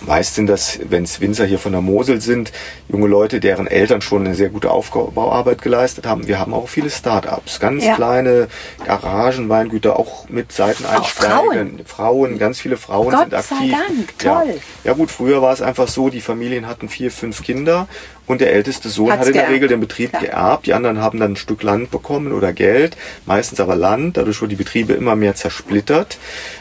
Meist sind das, wenn es Winzer hier von der Mosel sind, junge Leute, deren Eltern schon eine sehr gute Aufbauarbeit geleistet haben. Wir haben auch viele Start-ups, ganz Ja. kleine Garagen, Weingüter, auch mit Seiteneinsteigern. Frauen. Frauen, ganz viele Frauen Gott sind aktiv. sei Dank, Ja. toll. Ja gut, früher war es einfach so, die Familien hatten vier, fünf Kinder und der älteste Sohn Hat's hat in der geerbt. Regel den Betrieb Klar. geerbt. Die anderen haben dann ein Stück Land bekommen oder Geld, meistens aber Land. Dadurch wurden die Betriebe immer mehr zersplittert.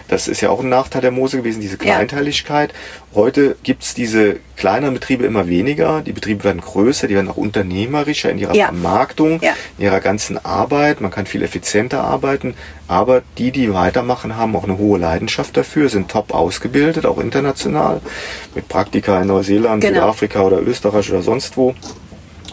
Das ist ja auch ein Nachteil der Mose gewesen, diese Ja. Kleinteiligkeit. Heute gibt's diese kleineren Betriebe immer weniger. Die Betriebe werden größer, die werden auch unternehmerischer in ihrer Ja. Vermarktung, Ja. in ihrer ganzen Arbeit. Man kann viel effizienter arbeiten. Aber die, die weitermachen, haben auch eine hohe Leidenschaft dafür, sind top ausgebildet, auch international, mit Praktika in Neuseeland, Genau. Südafrika oder Österreich oder sonst wo.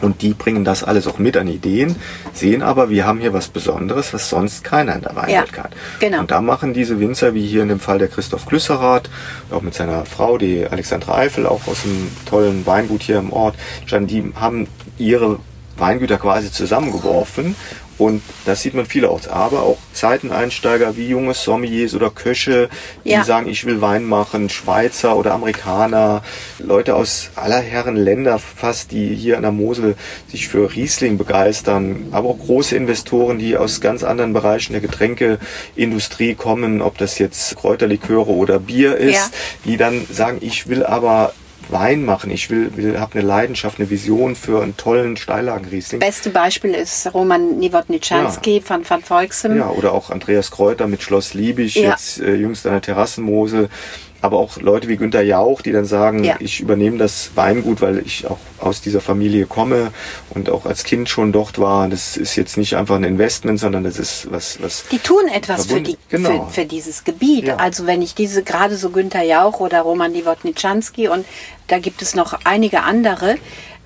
Und die bringen das alles auch mit an Ideen, sehen aber, wir haben hier was Besonderes, was sonst keiner in der Weinwelt Ja, hat. genau. Und da machen diese Winzer, wie hier in dem Fall der Christoph Glüsserath, auch mit seiner Frau, die Alexandra Eifel, auch aus einem tollen Weingut hier im Ort, die haben ihre Weingüter quasi zusammengeworfen und das sieht man vielerorts. Aber auch Seiteneinsteiger wie junge Sommeliers oder Köche, die Ja. sagen, ich will Wein machen, Schweizer oder Amerikaner, Leute aus aller Herren Länder fast, die hier an der Mosel sich für Riesling begeistern, aber auch große Investoren, die aus ganz anderen Bereichen der Getränkeindustrie kommen, ob das jetzt Kräuterliköre oder Bier ist, Ja. die dann sagen, ich will aber Wein machen, ich will, will habe eine Leidenschaft, eine Vision für einen tollen Steillagenriesling. Beste Beispiel ist Roman Nowotniczanski von Van Volksem. Ja, oder auch Andreas Kräuter mit Schloss Liebig, Ja. jetzt äh, jüngst an der Terrassenmosel. Aber auch Leute wie Günter Jauch, die dann sagen, Ja. ich übernehme das Weingut, weil ich auch aus dieser Familie komme und auch als Kind schon dort war. Das ist jetzt nicht einfach ein Investment, sondern das ist was, was Die tun etwas für, die, Genau. für, für dieses Gebiet. Ja. Also wenn ich diese, gerade so Günter Jauch oder Roman Nowotniczanski und da gibt es noch einige andere,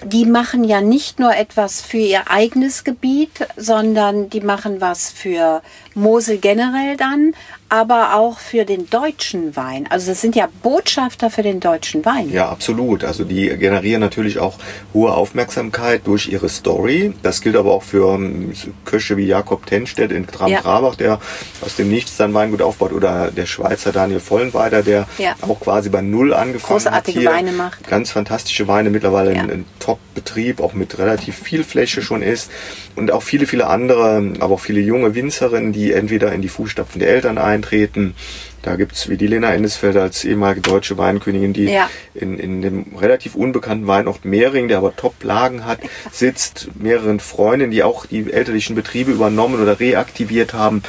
die machen ja nicht nur etwas für ihr eigenes Gebiet, sondern die machen was für Mosel generell dann, aber auch für den deutschen Wein. Also das sind ja Botschafter für den deutschen Wein. Ja, absolut. Also die generieren natürlich auch hohe Aufmerksamkeit durch ihre Story. Das gilt aber auch für ähm, Köche wie Jakob Tenstedt in Tram-Trabach, der aus dem Nichts dann Weingut aufbaut, oder der Schweizer Daniel Vollenweider, der Ja. auch quasi bei Null angefangen Großartige hat. hier. Weine macht. Ganz fantastische Weine, mittlerweile Ja. ein, ein Top-Betrieb, auch mit relativ viel Fläche schon ist. Und auch viele, viele andere, aber auch viele junge Winzerinnen, die entweder in die Fußstapfen der Eltern eintreten. Da gibt's wie die Lena Endesfelder als ehemalige deutsche Weinkönigin, die Ja. in, in dem relativ unbekannten Weinort Mehring, der aber Top-Lagen hat, sitzt, mehreren Freundinnen, die auch die elterlichen Betriebe übernommen oder reaktiviert haben.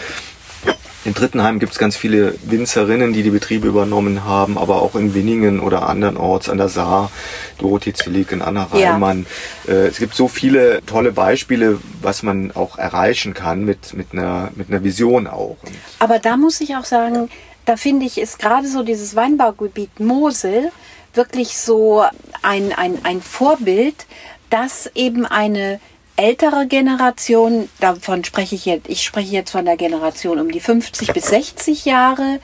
In Drittenheim gibt's ganz viele Winzerinnen, die die Betriebe übernommen haben, aber auch in Winningen oder andernorts an der Saar, Dorothee Zillig, Anna Ja. Reimann. Äh, es gibt so viele tolle Beispiele, was man auch erreichen kann mit, mit, einer, mit einer Vision auch. Aber da muss ich auch sagen, da finde ich, ist gerade so dieses Weinbaugebiet Mosel wirklich so ein, ein, ein Vorbild, dass eben eine ältere Generation, davon spreche ich jetzt, ich spreche jetzt von der Generation um die 50 bis 60 Jahre,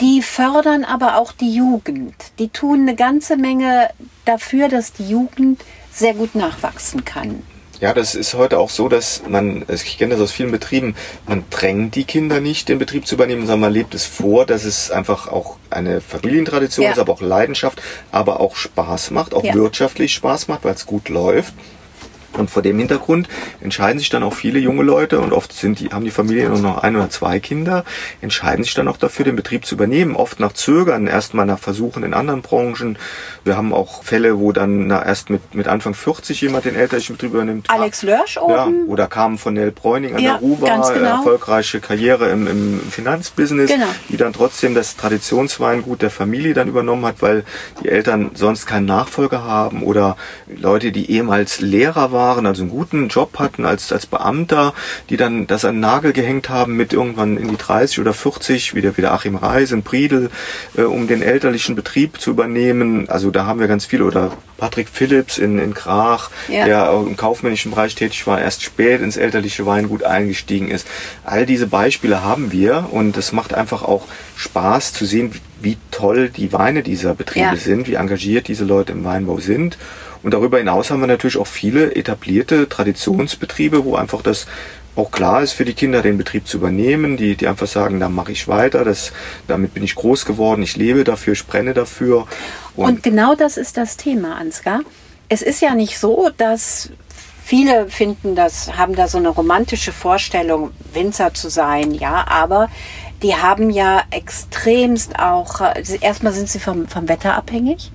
die fördern aber auch die Jugend. Die tun eine ganze Menge dafür, dass die Jugend sehr gut nachwachsen kann. Ja, das ist heute auch so, dass man, ich kenne das aus vielen Betrieben, man drängt die Kinder nicht, den Betrieb zu übernehmen, sondern man lebt es vor, dass es einfach auch eine Familientradition Ja. ist, aber auch Leidenschaft, aber auch Spaß macht, auch Ja. wirtschaftlich Spaß macht, weil es gut läuft. Und vor dem Hintergrund entscheiden sich dann auch viele junge Leute und oft sind die, haben die Familien nur noch ein oder zwei Kinder, entscheiden sich dann auch dafür, den Betrieb zu übernehmen. Oft nach Zögern, erstmal nach Versuchen in anderen Branchen. Wir haben auch Fälle, wo dann na, erst mit, mit Anfang 40 jemand den elterlichen Betrieb übernimmt. Alex Lörsch Ja, oben. oder Carmen von Nell Bräuning an Ja, der Ruba, genau. erfolgreiche Karriere im, im Finanzbusiness, Genau. die dann trotzdem das Traditionsweingut der Familie dann übernommen hat, weil die Eltern sonst keinen Nachfolger haben oder Leute, die ehemals Lehrer waren, also einen guten Job hatten als, als Beamter, die dann das an den Nagel gehängt haben mit irgendwann in die 30 oder 40, wieder wieder Achim Reis in Priedel, äh, um den elterlichen Betrieb zu übernehmen. Also da haben wir ganz viele oder Patrick Phillips in, in Krach, Ja. der im kaufmännischen Bereich tätig war, erst spät ins elterliche Weingut eingestiegen ist. All diese Beispiele haben wir und es macht einfach auch Spaß zu sehen, wie toll die Weine dieser Betriebe Ja. sind, wie engagiert diese Leute im Weinbau sind. Und darüber hinaus haben wir natürlich auch viele etablierte Traditionsbetriebe, wo einfach das auch klar ist für die Kinder, den Betrieb zu übernehmen, die, die einfach sagen, da mache ich weiter, das, damit bin ich groß geworden, ich lebe dafür, ich brenne dafür. Und, genau das ist das Thema, Ansgar. Es ist ja nicht so, dass viele finden, das haben da so eine romantische Vorstellung, Winzer zu sein, ja, aber die haben ja extremst auch, äh, erstmal sind sie vom, vom Wetter abhängig,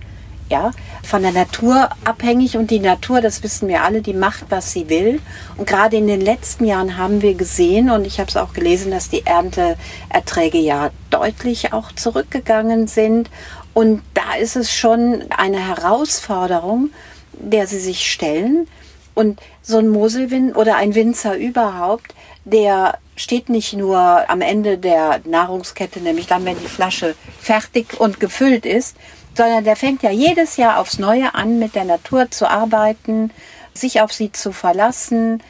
ja, von der Natur abhängig und die Natur, das wissen wir alle, die macht, was sie will. Und gerade in den letzten Jahren haben wir gesehen und ich habe es auch gelesen, dass die Ernteerträge ja deutlich auch zurückgegangen sind. Und da ist es schon eine Herausforderung, der sie sich stellen. Und so ein Moselwin oder ein Winzer überhaupt, der steht nicht nur am Ende der Nahrungskette, nämlich dann, wenn die Flasche fertig und gefüllt ist, sondern der fängt ja jedes Jahr aufs Neue an, mit der Natur zu arbeiten, sich auf sie zu verlassen.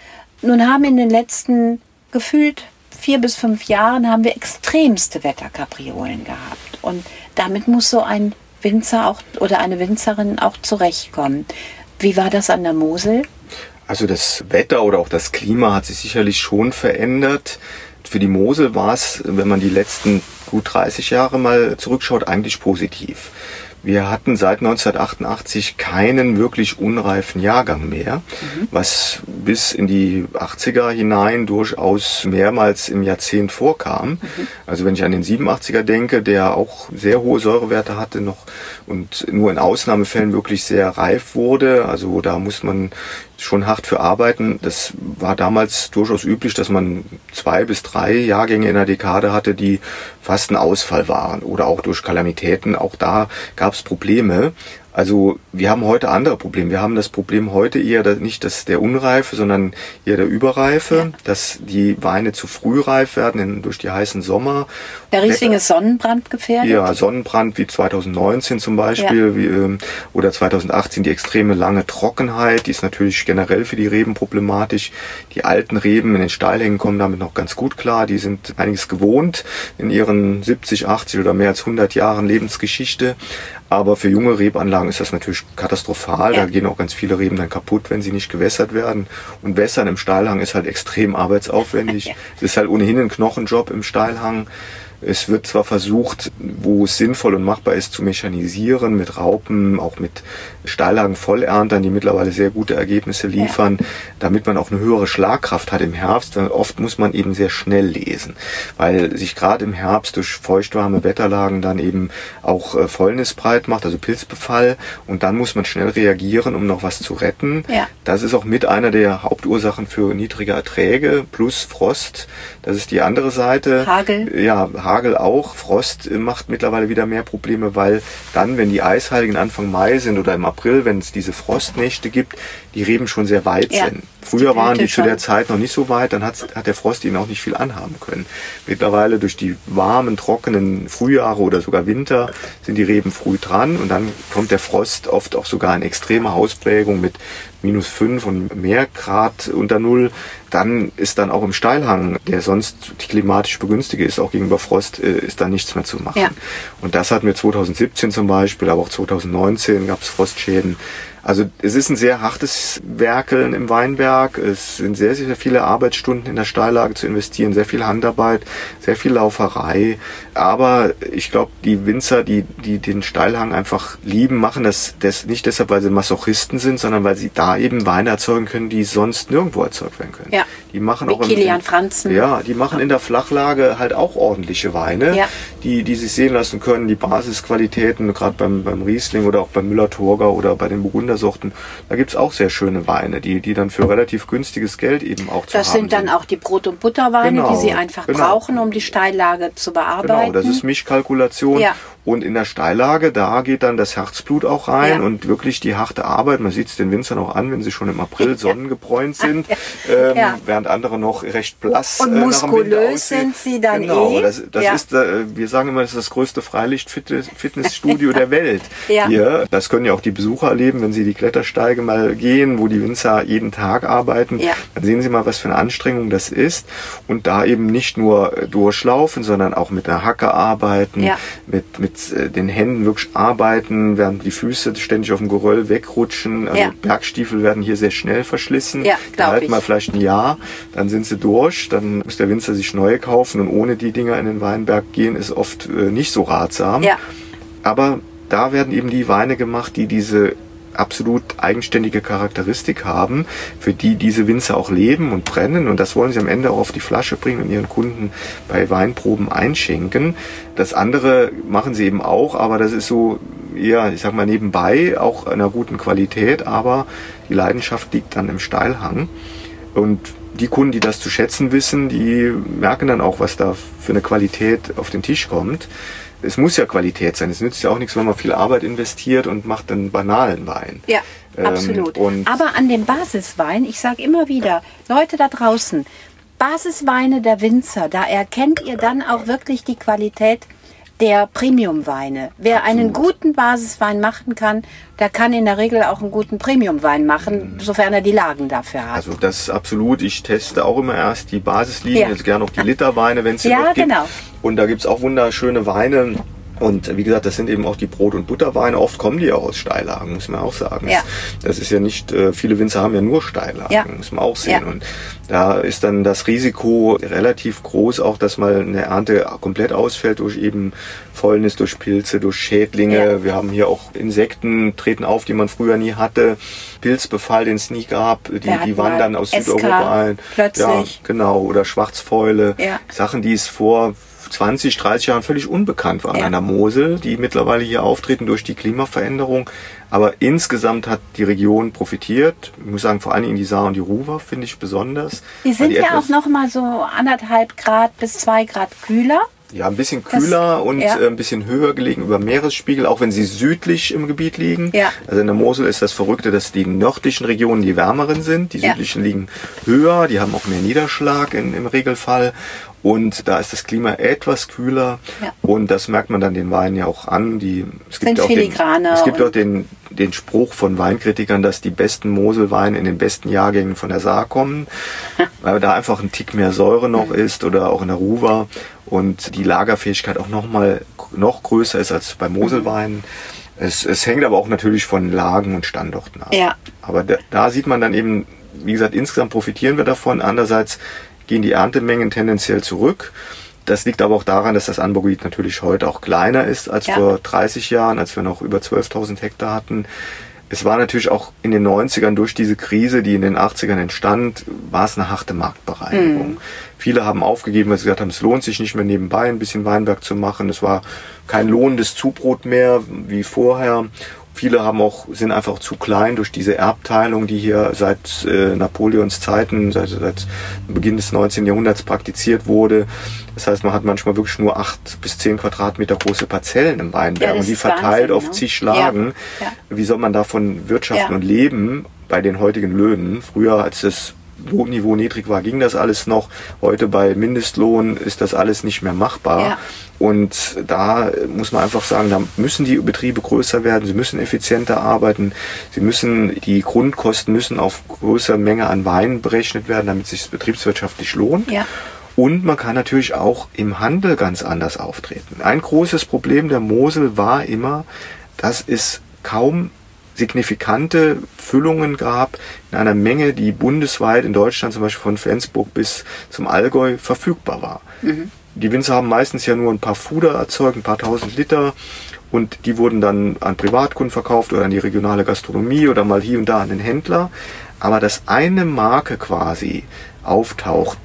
Nun haben in den letzten gefühlt vier bis fünf Jahren haben wir extremste Wetterkapriolen gehabt. Und damit muss so ein Winzer auch oder eine Winzerin auch zurechtkommen. Wie war das an der Mosel? Also das Wetter oder auch das Klima hat sich sicherlich schon verändert. Für die Mosel war es, wenn man die letzten gut 30 Jahre mal zurückschaut, eigentlich positiv. Wir hatten seit 1988 keinen wirklich unreifen Jahrgang mehr, mhm. was bis in die 80er hinein durchaus mehrmals im Jahrzehnt vorkam. Mhm. Also wenn ich an den 87er denke, der auch sehr hohe Säurewerte hatte noch und nur in Ausnahmefällen wirklich sehr reif wurde, also da muss man schon hart für arbeiten. Das war damals durchaus üblich, dass man zwei bis drei Jahrgänge in der Dekade hatte, die fast ein Ausfall waren oder auch durch Kalamitäten. Auch da gab es Probleme. Also wir haben heute andere Probleme. Wir haben das Problem heute eher nicht das der Unreife, sondern eher der Überreife, ja. dass die Weine zu früh reif werden durch die heißen Sommer. Der Riesling ist Sonnenbrand gefährdet? Ja, Sonnenbrand wie 2019 zum Beispiel ja. wie, ähm, oder 2018 die extreme lange Trockenheit, die ist natürlich generell für die Reben problematisch. Die alten Reben in den Steilhängen kommen damit noch ganz gut klar. Die sind einiges gewohnt in ihren 70, 80 oder mehr als 100 Jahren Lebensgeschichte. Aber für junge Rebanlagen ist das natürlich katastrophal. Ja. Da gehen auch ganz viele Reben dann kaputt, wenn sie nicht gewässert werden. Und Wässern im Steilhang ist halt extrem arbeitsaufwendig. Es ist halt ohnehin ein Knochenjob im Steilhang. Es wird zwar versucht, wo es sinnvoll und machbar ist, zu mechanisieren mit Raupen, auch mit Steillagen Vollerntern, die mittlerweile sehr gute Ergebnisse liefern, ja. damit man auch eine höhere Schlagkraft hat im Herbst. Oft muss man eben sehr schnell lesen, weil sich gerade im Herbst durch feuchtwarme Wetterlagen dann eben auch äh, Fäulnis breit macht, also Pilzbefall. Und dann muss man schnell reagieren, um noch was zu retten. Ja. Das ist auch mit einer der Hauptursachen für niedrige Erträge plus Frost. Das ist die andere Seite. Hagel. Ja, Hagel auch. Frost macht mittlerweile wieder mehr Probleme, weil dann, wenn die Eisheiligen Anfang Mai sind oder im April, wenn es diese Frostnächte gibt, die Reben schon sehr weit ja. sind. Früher waren die zu der Zeit noch nicht so weit, dann hat, hat der Frost ihnen auch nicht viel anhaben können. Mittlerweile durch die warmen, trockenen Frühjahre oder sogar Winter sind die Reben früh dran und dann kommt der Frost oft auch sogar in extreme Ausprägung mit minus fünf und mehr Grad unter Null. Dann ist dann auch im Steilhang, der sonst klimatisch begünstigt ist, auch gegenüber Frost, äh, ist da nichts mehr zu machen. Ja. Und das hatten wir 2017 zum Beispiel, aber auch 2019 gab es Frostschäden. Also es ist ein sehr hartes Werkeln im Weinberg. Es sind sehr, sehr viele Arbeitsstunden in der Steillage zu investieren, sehr viel Handarbeit, sehr viel Lauferei. Aber ich glaube, die Winzer, die, die den Steilhang einfach lieben, machen das, das nicht deshalb, weil sie Masochisten sind, sondern weil sie da eben Weine erzeugen können, die sonst nirgendwo erzeugt werden können. Ja. Die machen Wie auch Kilian Franzen. Ja, die machen in der Flachlage halt auch ordentliche Weine, ja. die, die sich sehen lassen können, die Basisqualitäten, gerade beim, beim Riesling oder auch beim Müller-Thurgau oder bei den Burgunder Sorten, da gibt's auch sehr schöne Weine, die, die dann für relativ günstiges Geld eben auch zu das haben sind. Das sind dann auch die Brot- und Butterweine, genau, die Sie einfach genau. brauchen, um die Steillage zu bearbeiten. Genau, das ist Mischkalkulation. Ja. Und in der Steillage, da geht dann das Herzblut auch rein ja. und wirklich die harte Arbeit. Man sieht es den Winzern auch an, wenn sie schon im April sonnengebräunt sind, ähm, ja. während andere noch recht blass und äh, muskulös sind sie dann genau, eh. Das, das ja. ist, äh, wir sagen immer, das ist das größte Freilicht-Fitnessstudio der Welt. Hier, das können ja auch die Besucher erleben, wenn sie die Klettersteige mal gehen, wo die Winzer jeden Tag arbeiten. Dann sehen sie mal, was für eine Anstrengung das ist. Und da eben nicht nur durchlaufen, sondern auch mit der Hacke arbeiten, mit, mit mit äh, den Händen wirklich arbeiten, während die Füße ständig auf dem Geröll wegrutschen. Also ja. Bergstiefel werden hier sehr schnell verschlissen. Ja, halt mal vielleicht ein Jahr, dann sind sie durch, dann muss der Winzer sich neue kaufen und ohne die Dinger in den Weinberg gehen ist oft äh, nicht so ratsam. Ja. Aber da werden eben die Weine gemacht, die diese absolut eigenständige Charakteristik haben, für die diese Winzer auch leben und brennen. Und das wollen sie am Ende auch auf die Flasche bringen und ihren Kunden bei Weinproben einschenken. Das andere machen sie eben auch, aber das ist so eher, ich sag mal, nebenbei, auch einer guten Qualität, aber die Leidenschaft liegt dann im Steilhang. Und die Kunden, die das zu schätzen wissen, die merken dann auch, was da für eine Qualität auf den Tisch kommt es muss ja Qualität sein. Es nützt ja auch nichts, wenn man viel Arbeit investiert und macht einen banalen Wein. Ja, ähm, absolut. Aber an dem Basiswein, ich sage immer wieder, Leute da draußen, Basisweine der Winzer, da erkennt ihr dann auch wirklich die Qualität der Premiumweine. Wer einen guten Basiswein machen kann, der kann in der Regel auch einen guten Premiumwein machen, Mhm. sofern er die Lagen dafür hat. Also das ist absolut. Ich teste auch immer erst die Basislinien, Ja. jetzt gerne auch die Literweine, wenn es sie Ja, noch gibt. genau. Und da gibt's auch wunderschöne Weine. Und wie gesagt, das sind eben auch die Brot- und Butterweine. Oft kommen die auch aus Steillagen, muss man auch sagen. Ja. Das ist ja nicht, äh, viele Winzer haben ja nur Steillagen, Ja. muss man auch sehen. Ja. Und da ist dann das Risiko relativ groß, auch dass mal eine Ernte komplett ausfällt durch eben Fäulnis, durch Pilze, durch Schädlinge. Ja. Wir haben hier auch Insekten treten auf, die man früher nie hatte. Pilzbefall, den es nie gab. Die, die wandern aus SK Südeuropa ein. plötzlich. Ja, genau. Oder Schwarzfäule. Ja. Sachen, die es vor 20, 30 Jahren völlig unbekannt waren Ja. an der Mosel, die mittlerweile hier auftreten durch die Klimaveränderung. Aber insgesamt hat die Region profitiert. Ich muss sagen, vor allem in die Saar und die Ruwer finde ich besonders. Die sind ja etwas- auch noch mal so anderthalb Grad bis zwei Grad kühler. Ja, ein bisschen kühler und ja. äh, ein bisschen höher gelegen über Meeresspiegel, auch wenn sie südlich im Gebiet liegen. Ja. Also in der Mosel ist das Verrückte, dass die nördlichen Regionen die wärmeren sind. Die Ja. südlichen liegen höher, die haben auch mehr Niederschlag in, im Regelfall. Und da ist das Klima etwas kühler. Ja. Und das merkt man dann den Weinen ja auch an. Die, es Sind auch den, es gibt auch den, den Spruch von Weinkritikern, dass die besten Moselweine in den besten Jahrgängen von der Saar kommen, weil da einfach ein Tick mehr Säure noch Mhm. ist oder auch in der Ruwer und die Lagerfähigkeit auch noch mal noch größer ist als bei Moselweinen. Es, es hängt aber auch natürlich von Lagen und Standorten ab. Ja. Aber da, da sieht man dann eben, wie gesagt, insgesamt profitieren wir davon. Andererseits gehen die Erntemengen tendenziell zurück. Das liegt aber auch daran, dass das Anbaugebiet natürlich heute auch kleiner ist als Ja. vor 30 Jahren, als wir noch über 12.000 Hektar hatten. Es war natürlich auch in den 90ern durch diese Krise, die in den 80ern entstand, war es eine harte Marktbereinigung. Viele haben aufgegeben, weil sie gesagt haben, es lohnt sich nicht mehr nebenbei ein bisschen Weinberg zu machen. Es war kein lohnendes Zubrot mehr wie vorher. Viele haben auch, sind einfach zu klein durch diese Erbteilung, die hier seit äh, Napoleons Zeiten, seit, seit Beginn des 19. Jahrhunderts praktiziert wurde. Das heißt, man hat manchmal wirklich nur acht bis zehn Quadratmeter große Parzellen im Weinberg Ja, und die verteilt Wahnsinn, auf ne? zig Lagen. Ja, ja. Wie soll man davon wirtschaften und leben bei den heutigen Löhnen? Früher, als das Lohnniveau niedrig war, ging das alles noch. Heute bei Mindestlohn ist das alles nicht mehr machbar. Ja. Und da muss man einfach sagen, da müssen die Betriebe größer werden, sie müssen effizienter arbeiten, sie müssen, die Grundkosten müssen auf größere Menge an Wein berechnet werden, damit es sich betriebswirtschaftlich lohnt. Ja. Und man kann natürlich auch im Handel ganz anders auftreten. Ein großes Problem der Mosel war immer, dass es kaum signifikante Füllungen gab in einer Menge, die bundesweit in Deutschland zum Beispiel von Flensburg bis zum Allgäu verfügbar war. Die Winzer haben meistens ja nur ein paar Fuder erzeugt, ein paar tausend Liter und die wurden dann an Privatkunden verkauft oder an die regionale Gastronomie oder mal hier und da an den Händler. Aber dass eine Marke quasi auftaucht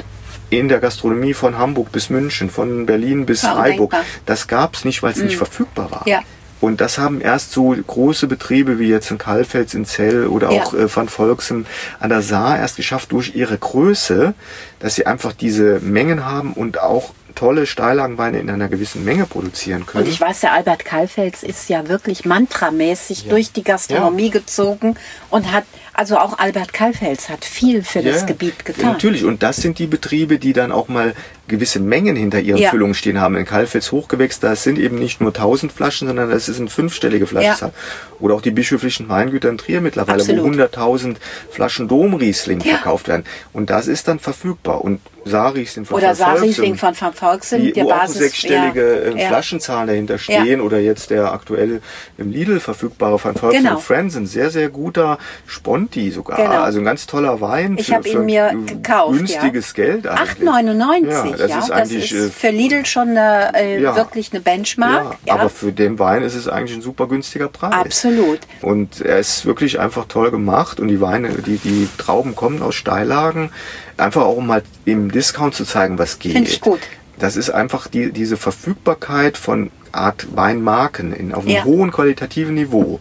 in der Gastronomie von Hamburg bis München, von Berlin bis War Freiburg, undenkbar. das gab es nicht, weil es nicht verfügbar war. Ja. Und das haben erst so große Betriebe wie jetzt in Kalfels, in Zell oder Ja. auch äh, Van Volksem an der Saar erst geschafft durch ihre Größe, dass sie einfach diese Mengen haben und auch tolle Steillagenweine in einer gewissen Menge produzieren können. Und ich weiß, der Albert Kalfels ist ja wirklich mantramäßig durch die Gastronomie gezogen und hat, also auch Albert Kalfels hat viel für das Ja, Gebiet getan. Natürlich, und das sind die Betriebe, die dann auch mal gewisse Mengen hinter ihren Ja. Füllungen stehen haben. In Kalfels Hochgewächs, das sind eben nicht nur 1000 Flaschen, sondern das ist eine fünfstellige Flaschenzahl. Oder auch die bischöflichen Weingüter in Trier mittlerweile, Absolut. wo 100.000 Flaschen Domriesling Ja. verkauft werden. Und das ist dann verfügbar. Und Saarriesling von Oder Saarriesling von Van Volksem, die, der wo auch Basis. sechsstellige ja, äh, ja. Flaschenzahlen dahinter stehen oder jetzt der aktuell im Lidl verfügbare Van Volksem Genau. Friends, ein sehr, sehr guter Sponti sogar. Genau. Also ein ganz toller Wein. Ich habe ihn mir ein gekauft. Günstiges ja. Geld eigentlich. 8,99. Ja, Ja, das das ist eigentlich, ist äh, für Lidl schon eine, äh, ja. wirklich eine Benchmark. Ja, aber für den Wein ist es eigentlich ein super günstiger Preis. Absolut. Und er ist wirklich einfach toll gemacht und die Weine, die, die Trauben kommen aus Steillagen. Einfach auch um halt im Discount zu zeigen, was geht. Finde ich gut. Das ist einfach die, diese Verfügbarkeit von Art Weinmarken in, auf einem Ja. hohen qualitativen Niveau.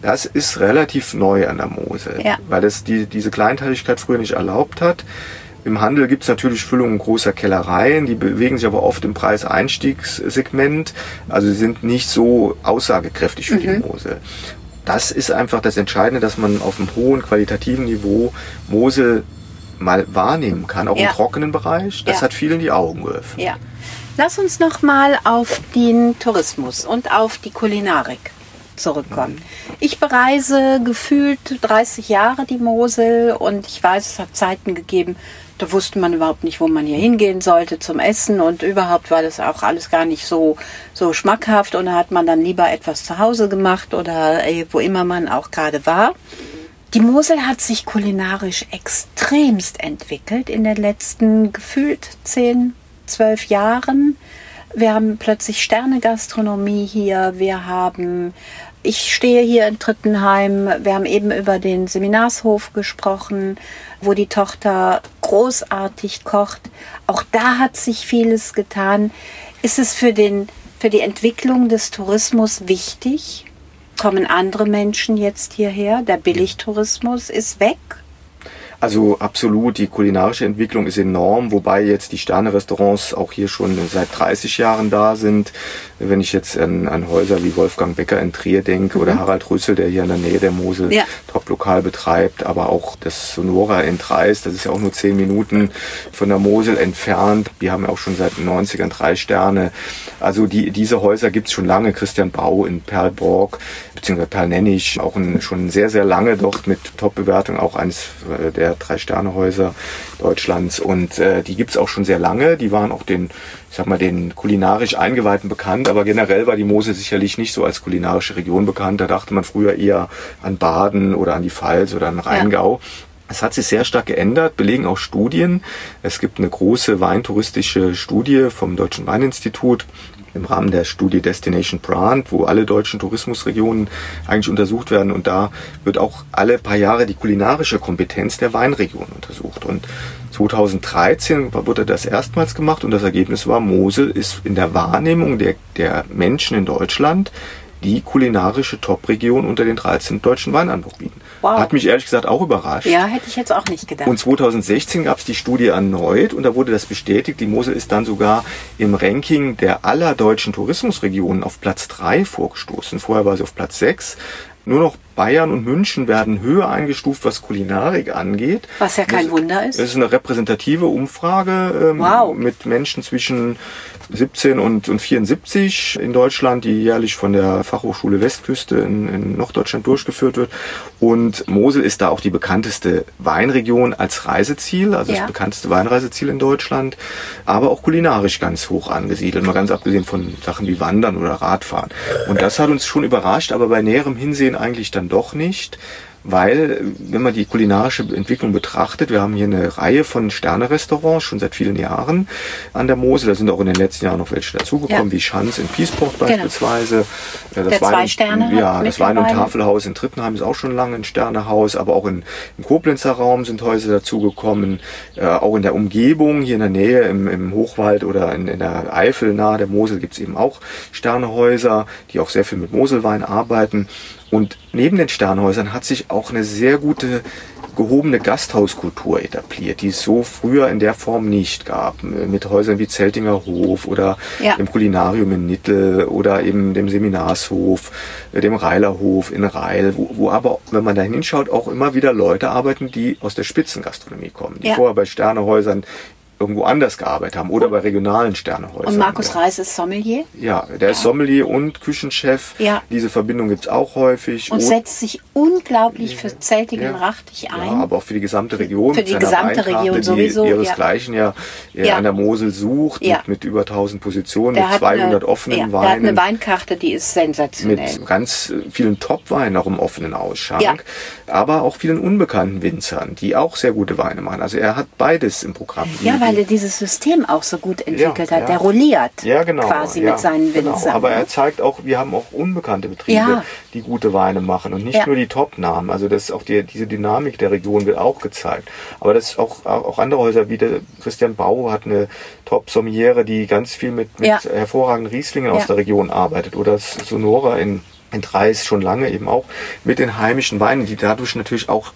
Das ist relativ neu an der Mosel, Ja. weil das die, diese Kleinteiligkeit früher nicht erlaubt hat. Im Handel gibt es natürlich Füllungen großer Kellereien, die bewegen sich aber oft im Preiseinstiegssegment. Also sie sind nicht so aussagekräftig für Mhm. die Mosel. Das ist einfach das Entscheidende, dass man auf einem hohen qualitativen Niveau Mosel mal wahrnehmen kann, auch Ja. im trockenen Bereich. Das Ja. hat vielen die Augen geöffnet. Ja. Lass uns noch mal auf den Tourismus und auf die Kulinarik zurückkommen. Ich bereise gefühlt 30 Jahre die Mosel und ich weiß, es hat Zeiten gegeben, da wusste man überhaupt nicht, wo man hier hingehen sollte zum Essen und überhaupt war das auch alles gar nicht so, so schmackhaft und da hat man dann lieber etwas zu Hause gemacht oder äh, wo immer man auch gerade war. Die Mosel hat sich kulinarisch extremst entwickelt in den letzten gefühlt 10, 12 Jahren. Wir haben plötzlich Sternegastronomie hier. Wir haben, ich stehe hier in Trittenheim. Wir haben eben über den Seminarshof gesprochen, wo die Tochter großartig kocht. Auch da hat sich vieles getan. Ist es für den, für die Entwicklung des Tourismus wichtig? Kommen andere Menschen jetzt hierher? Der Billigtourismus ist weg. Also absolut, die kulinarische Entwicklung ist enorm, wobei jetzt die Sterne-Restaurants auch hier schon seit 30 Jahren da sind. Wenn ich jetzt an, an Häuser wie Wolfgang Becker in Trier denke mhm. oder Harald Rüssel, der hier in der Nähe der Mosel ja. Top-Lokal betreibt, aber auch das Sonora in Treis, das ist ja auch nur 10 Minuten von der Mosel entfernt. Wir haben ja auch schon seit den 90ern drei Sterne. Also die, diese Häuser gibt's schon lange. Christian Bau in Perlborg, beziehungsweise Perlnennig, auch ein, schon sehr, sehr lange dort mit Top-Bewertung, auch eines äh, der Drei-Sterne-Häuser Deutschlands. Und äh, die gibt's auch schon sehr lange. Die waren auch den, ich sag mal, den kulinarisch Eingeweihten bekannt, aber generell war die Mosel sicherlich nicht so als kulinarische Region bekannt. Da dachte man früher eher an Baden oder an die Pfalz oder an Rheingau. Ja. Es hat sich sehr stark geändert, belegen auch Studien. Es gibt eine große weintouristische Studie vom Deutschen Weininstitut, im Rahmen der Studie Destination Brand, wo alle deutschen Tourismusregionen eigentlich untersucht werden. Und da wird auch alle paar Jahre die kulinarische Kompetenz der Weinregion untersucht. Und 2013 wurde das erstmals gemacht und das Ergebnis war, Mosel ist in der Wahrnehmung der, der Menschen in Deutschland die kulinarische Top-Region unter den 13 deutschen Weinanbaugebieten. Wow. Hat mich ehrlich gesagt auch überrascht. Ja, hätte ich jetzt auch nicht gedacht. Und 2016 gab es die Studie erneut und da wurde das bestätigt. Die Mosel ist dann sogar im Ranking der aller deutschen Tourismusregionen auf Platz 3 vorgestoßen. Vorher war sie auf Platz 6. Nur noch Bayern und München werden höher eingestuft, was Kulinarik angeht. Was ja kein das, Wunder ist. Das ist eine repräsentative Umfrage ähm, wow. mit Menschen zwischen 17 und, und 74 in Deutschland, die jährlich von der Fachhochschule Westküste in, in Norddeutschland durchgeführt wird. Und Mosel ist da auch die bekannteste Weinregion als Reiseziel, also ja. das bekannteste Weinreiseziel in Deutschland, aber auch kulinarisch ganz hoch angesiedelt, mal ganz abgesehen von Sachen wie Wandern oder Radfahren. Und das hat uns schon überrascht, aber bei näherem Hinsehen eigentlich dann doch nicht weil, wenn man die kulinarische Entwicklung betrachtet, wir haben hier eine Reihe von Sterne-Restaurants schon seit vielen Jahren an der Mosel. Da sind auch in den letzten Jahren noch welche dazugekommen, ja. wie Schanz in Piesport genau. beispielsweise. Das der Wein, zwei Sterne ja, das Wein- und Tafelhaus in Trittenheim ist auch schon lange ein Sternehaus, aber auch in, im Koblenzer Raum sind Häuser dazugekommen. Äh, auch in der Umgebung, hier in der Nähe, im, im Hochwald oder in, in der Eifel nahe der Mosel gibt es eben auch Sternehäuser, die auch sehr viel mit Moselwein arbeiten. Und neben den Sternhäusern hat sich auch eine sehr gute gehobene Gasthauskultur etabliert, die es so früher in der Form nicht gab. Mit Häusern wie Zeltinger Hof oder ja. dem Kulinarium in Nittel oder eben dem Seminarshof, dem Reilerhof in Reil, wo, wo aber, wenn man da hinschaut, auch immer wieder Leute arbeiten, die aus der Spitzengastronomie kommen, die ja. vorher bei Sternehäusern irgendwo anders gearbeitet haben oder bei regionalen Sternehäusern. Und Markus Reis ist Sommelier? Ja, der ja. ist Sommelier und Küchenchef. Ja. Diese Verbindung gibt's auch häufig. Und, und setzt sich unglaublich für Zeltigen ja. Rachtig ein. Ja, aber auch für die gesamte Region. Für die gesamte Region sowieso. Die ihresgleichen ja, ja, an der Mosel sucht mit, mit, über 1000 Positionen, der mit 200 eine, offenen ja, Weinen. Der hat eine Weinkarte, die ist sensationell. Mit ganz vielen Top-Weinen auch im offenen Ausschank. Aber auch vielen unbekannten Winzern, die auch sehr gute Weine machen. Also er hat beides im Programm. Ja, weil er dieses System auch so gut entwickelt ja, hat. Ja. Der rolliert ja, genau, quasi mit seinen genau. Winzern. Genau. Aber er zeigt auch, wir haben auch unbekannte Betriebe, die gute Weine machen und nicht nur die Top-Namen. Also das auch die, diese Dynamik der Region wird auch gezeigt. Aber das auch, auch andere Häuser wie der Christian Bau hat eine Top-Sommiere, die ganz viel mit, mit hervorragenden Rieslingen aus der Region arbeitet. Oder Sonora in in Dreis schon lange eben auch mit den heimischen Weinen, die dadurch natürlich auch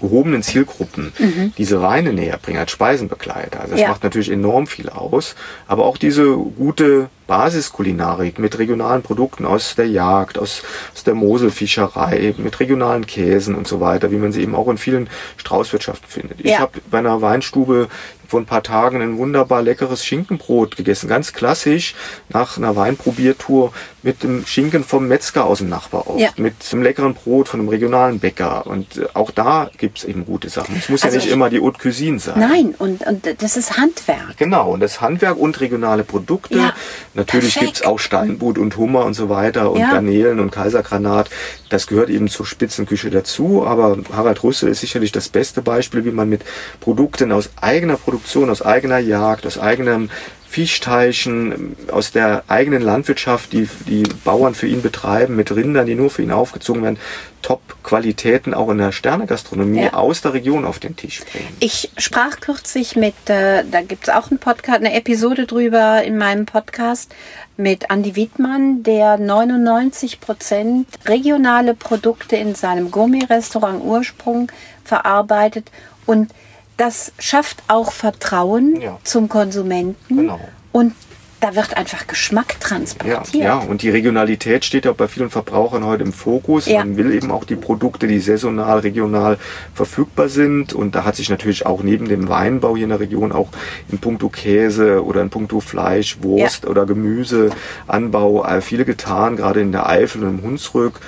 gehobenen Zielgruppen mhm. diese Weine näher bringen als Speisenbegleiter. Also das ja. macht natürlich enorm viel aus. Aber auch diese gute Basiskulinarik mit regionalen Produkten aus der Jagd, aus, aus der Moselfischerei, mit regionalen Käsen und so weiter, wie man sie eben auch in vielen Straußwirtschaften findet. Ich Ja. habe bei einer Weinstube vor ein paar Tagen ein wunderbar leckeres Schinkenbrot gegessen, ganz klassisch nach einer Weinprobiertour mit dem Schinken vom Metzger aus dem Nachbarort, Ja. mit einem leckeren Brot von einem regionalen Bäcker. Und äh, auch da gibt's eben gute Sachen. Es muss Also ja nicht ich- immer die Haute Cuisine sein. Nein, und, und das ist Handwerk. Genau, und das Handwerk und regionale Produkte. Ja, Natürlich perfekt. gibt's auch Steinbutt und Hummer und so weiter und Ja. Garnelen und Kaisergranat. Das gehört eben zur Spitzenküche dazu. Aber Harald Rüssel ist sicherlich das beste Beispiel, wie man mit Produkten aus eigener Produktion, aus eigener Jagd, aus eigenem Fischteichen, aus der eigenen Landwirtschaft, die die Bauern für ihn betreiben, mit Rindern, die nur für ihn aufgezogen werden, Top-Qualitäten auch in der Sternegastronomie Ja. aus der Region auf den Tisch bringen. Ich sprach kürzlich mit, äh, da gibt's auch einen Podcast, eine Episode drüber in meinem Podcast mit Andy Wittmann, der 99 Prozent regionale Produkte in seinem Gourmet-Restaurant Ursprung verarbeitet und das schafft auch Vertrauen Ja. zum Konsumenten Genau. und da wird einfach Geschmack Ja, transportiert. ja, und die Regionalität steht ja auch bei vielen Verbrauchern heute im Fokus. Ja. Man will eben auch die Produkte, die saisonal, regional verfügbar sind. Und da hat sich natürlich auch neben dem Weinbau hier in der Region auch in puncto Käse oder in puncto Fleisch, Wurst oder Gemüseanbau äh, viele getan, gerade in der Eifel und im Hunsrück.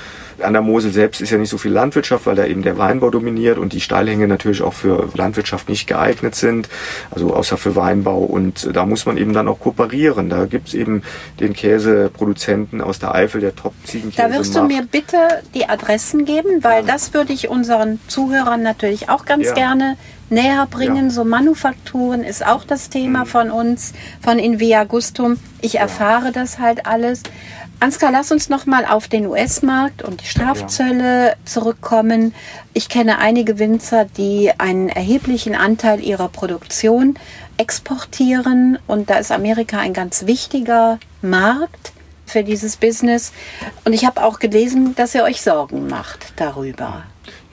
An der Mosel selbst ist ja nicht so viel Landwirtschaft, weil da eben der Weinbau dominiert und die Steilhänge natürlich auch für Landwirtschaft nicht geeignet sind, also außer für Weinbau. Und da muss man eben dann auch kooperieren. Da gibt's eben den Käseproduzenten aus der Eifel, der Top-Ziegenkäse Da wirst du macht. mir bitte die Adressen geben, weil das würde ich unseren Zuhörern natürlich auch ganz Ja. gerne näher bringen. Ja. Mhm. So Manufakturen ist auch das Thema von uns, von Invia Gustum. Ich erfahre das halt alles. Ansgar, lass uns noch mal auf den US-Markt und die Strafzölle zurückkommen. Ich kenne einige Winzer, die einen erheblichen Anteil ihrer Produktion exportieren und da ist Amerika ein ganz wichtiger Markt für dieses Business. Und ich habe auch gelesen, dass ihr euch Sorgen macht darüber.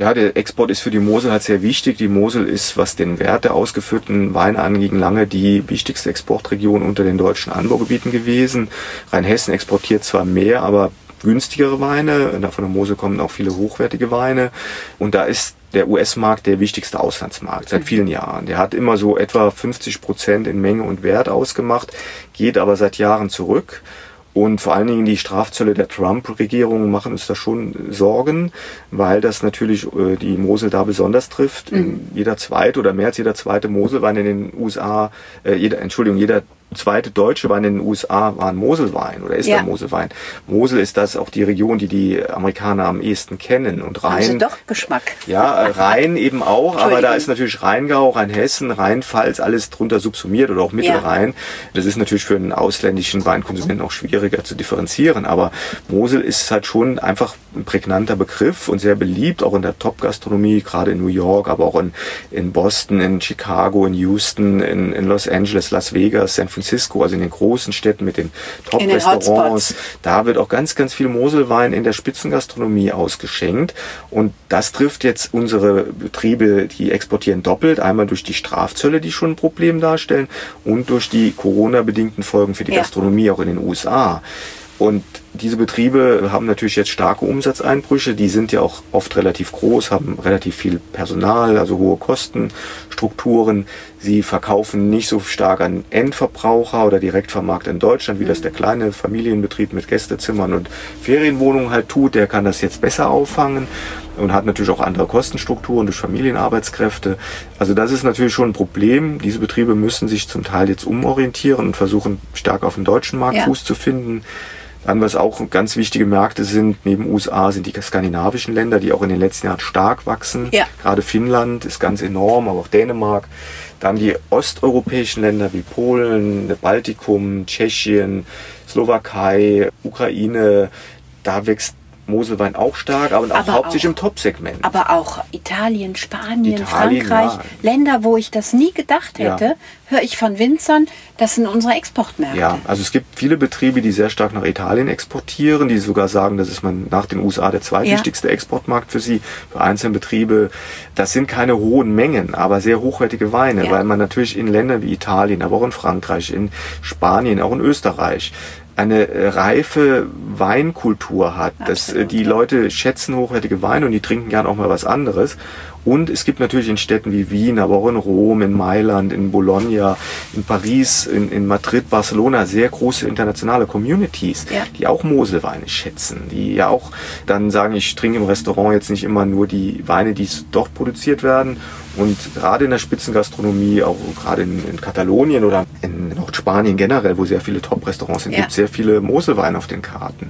Ja, der Export ist für die Mosel halt sehr wichtig. Die Mosel ist, was den Wert der ausgeführten Weine angeht, lange die wichtigste Exportregion unter den deutschen Anbaugebieten gewesen. Rheinhessen exportiert zwar mehr, aber günstigere Weine. Von der Mosel kommen auch viele hochwertige Weine. Und da ist der US-Markt der wichtigste Auslandsmarkt seit vielen Jahren. Der hat immer so etwa 50 Prozent in Menge und Wert ausgemacht, geht aber seit Jahren zurück. Und vor allen Dingen die Strafzölle der Trump-Regierung machen uns da schon Sorgen, weil das natürlich äh, die Mosel da besonders trifft. In Jeder zweite oder mehr als jeder zweite Moselwein in den USA, äh, jeder, Entschuldigung, jeder zweite deutsche Wein in den USA war ein Moselwein oder ist Ja. ein Moselwein. Mosel ist das auch die Region, die die Amerikaner am ehesten kennen und Rhein. doch Geschmack. Ja, Rhein eben auch, aber da ist natürlich Rheingau, Rheinhessen, Rheinpfalz alles drunter subsumiert oder auch Mittelrhein. Das ist natürlich für einen ausländischen Weinkonsumenten auch schwieriger zu differenzieren, aber Mosel ist halt schon einfach ein prägnanter Begriff und sehr beliebt, auch in der Top-Gastronomie, gerade in New York, aber auch in, in Boston, in Chicago, in Houston, in, in Los Angeles, Las Vegas, San Francisco, also in den großen Städten mit den Top-Restaurants. Da wird auch ganz, ganz viel Moselwein in der Spitzengastronomie ausgeschenkt. Und das trifft jetzt unsere Betriebe, die exportieren doppelt. Einmal durch die Strafzölle, die schon ein Problem darstellen, und durch die Corona-bedingten Folgen für die Ja. Gastronomie auch in den USA. Und diese Betriebe haben natürlich jetzt starke Umsatzeinbrüche. Die sind ja auch oft relativ groß, haben relativ viel Personal, also hohe Kostenstrukturen. Sie verkaufen nicht so stark an Endverbraucher oder Direktvermarkt in Deutschland, wie das der kleine Familienbetrieb mit Gästezimmern und Ferienwohnungen halt tut. Der kann das jetzt besser auffangen und hat natürlich auch andere Kostenstrukturen durch Familienarbeitskräfte. Also das ist natürlich schon ein Problem. Diese Betriebe müssen sich zum Teil jetzt umorientieren und versuchen stärker auf dem deutschen Markt Ja. Fuß zu finden. Dann, was auch ganz wichtige Märkte sind, neben USA, sind die skandinavischen Länder, die auch in den letzten Jahren stark wachsen. Ja. Gerade Finnland ist ganz enorm, aber auch Dänemark. Dann die osteuropäischen Länder wie Polen, Baltikum, Tschechien, Slowakei, Ukraine. Da wächst Moselwein auch stark, aber, auch hauptsächlich auch, im Top-Segment. Aber auch Italien, Spanien, Italien, Frankreich, ja. Länder, wo ich das nie gedacht hätte, ja. höre ich von Winzern, das sind unsere Exportmärkte. Ja, also es gibt viele Betriebe, die sehr stark nach Italien exportieren, die sogar sagen, das ist man nach den USA der zweitwichtigste ja. Exportmarkt für sie, für einzelne Betriebe. Das sind keine hohen Mengen, aber sehr hochwertige Weine, weil man natürlich in Ländern wie Italien, aber auch in Frankreich, in Spanien, auch in Österreich eine äh, reife Weinkultur hat. dass äh, die Leute schätzen hochwertige Weine und die trinken gern auch mal was anderes. Und es gibt natürlich in Städten wie Wien, aber auch in Rom, in Mailand, in Bologna, in Paris, in, in Madrid, Barcelona sehr große internationale Communities, ja. die auch Moselweine schätzen, die ja auch dann sagen, ich trinke im Restaurant jetzt nicht immer nur die Weine, die dort produziert werden und gerade in der Spitzengastronomie, auch gerade in, in Katalonien oder in Nordspanien generell, wo sehr viele Top-Restaurants sind, ja. gibt es sehr viele Moselweine auf den Karten.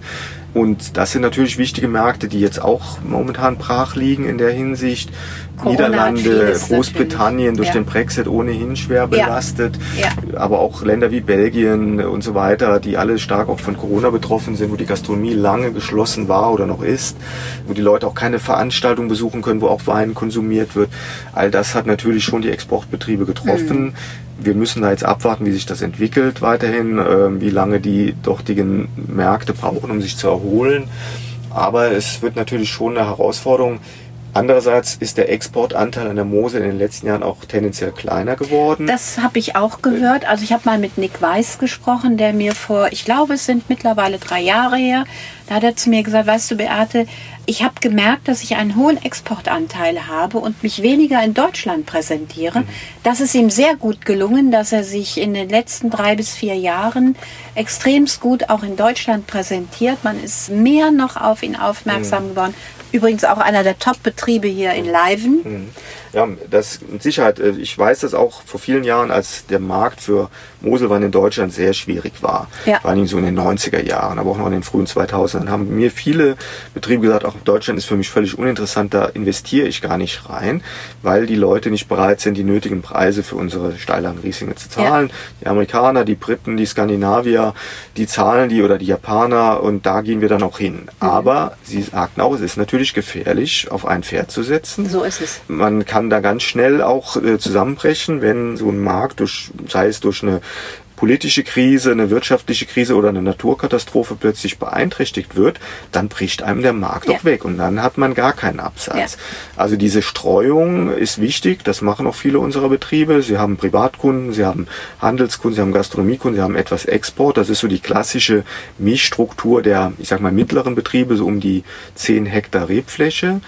Und das sind natürlich wichtige Märkte, die jetzt auch momentan brach liegen in der Hinsicht. Corona Niederlande, Großbritannien durch ja. den Brexit ohnehin schwer belastet, ja. Ja. aber auch Länder wie Belgien und so weiter, die alle stark auch von Corona betroffen sind, wo die Gastronomie lange geschlossen war oder noch ist, wo die Leute auch keine Veranstaltung besuchen können, wo auch Wein konsumiert wird. All das hat natürlich schon die Exportbetriebe getroffen. Mhm. Wir müssen da jetzt abwarten, wie sich das entwickelt weiterhin, äh, wie lange die dortigen Märkte brauchen, um sich zu erholen. Aber es wird natürlich schon eine Herausforderung, Andererseits ist der Exportanteil an der Mosel in den letzten Jahren auch tendenziell kleiner geworden. Das habe ich auch gehört. Also ich habe mal mit Nick Weiß gesprochen, der mir vor, ich glaube, es sind mittlerweile drei Jahre her, da hat er zu mir gesagt, weißt du, Beate, ich habe gemerkt, dass ich einen hohen Exportanteil habe und mich weniger in Deutschland präsentiere. Mhm. Das ist ihm sehr gut gelungen, dass er sich in den letzten drei bis vier Jahren extremst gut auch in Deutschland präsentiert. Man ist mehr noch auf ihn aufmerksam mhm. geworden. Übrigens auch einer der Top-Betriebe hier in Leiven. Mhm. Ja, das mit Sicherheit. Äh, ich weiß das auch vor vielen Jahren, als der Markt für Moselwein in Deutschland sehr schwierig war. Ja. Vor allem so in den 90er Jahren, aber auch noch in den frühen 2000ern haben mir viele Betriebe gesagt, auch Deutschland ist für mich völlig uninteressant, da investiere ich gar nicht rein, weil die Leute nicht bereit sind, die nötigen Preise für unsere Steillagen Rieslinge zu zahlen. Ja. Die Amerikaner, die Briten, die Skandinavier, die zahlen die oder die Japaner und da gehen wir dann auch hin. Mhm. Aber sie sagten auch, es ist natürlich gefährlich, auf ein Pferd zu setzen. So ist es. Man kann kann da ganz schnell auch äh, zusammenbrechen, wenn so ein Markt, durch, sei es durch eine politische Krise, eine wirtschaftliche Krise oder eine Naturkatastrophe plötzlich beeinträchtigt wird, dann bricht einem der Markt ja. auch weg und dann hat man gar keinen Absatz. Ja. Also diese Streuung ist wichtig, das machen auch viele unserer Betriebe. Sie haben Privatkunden, sie haben Handelskunden, sie haben Gastronomiekunden, sie haben etwas Export. Das ist so die klassische Mischstruktur der, ich sag mal, mittleren Betriebe, so um die 10 Hektar Rebfläche.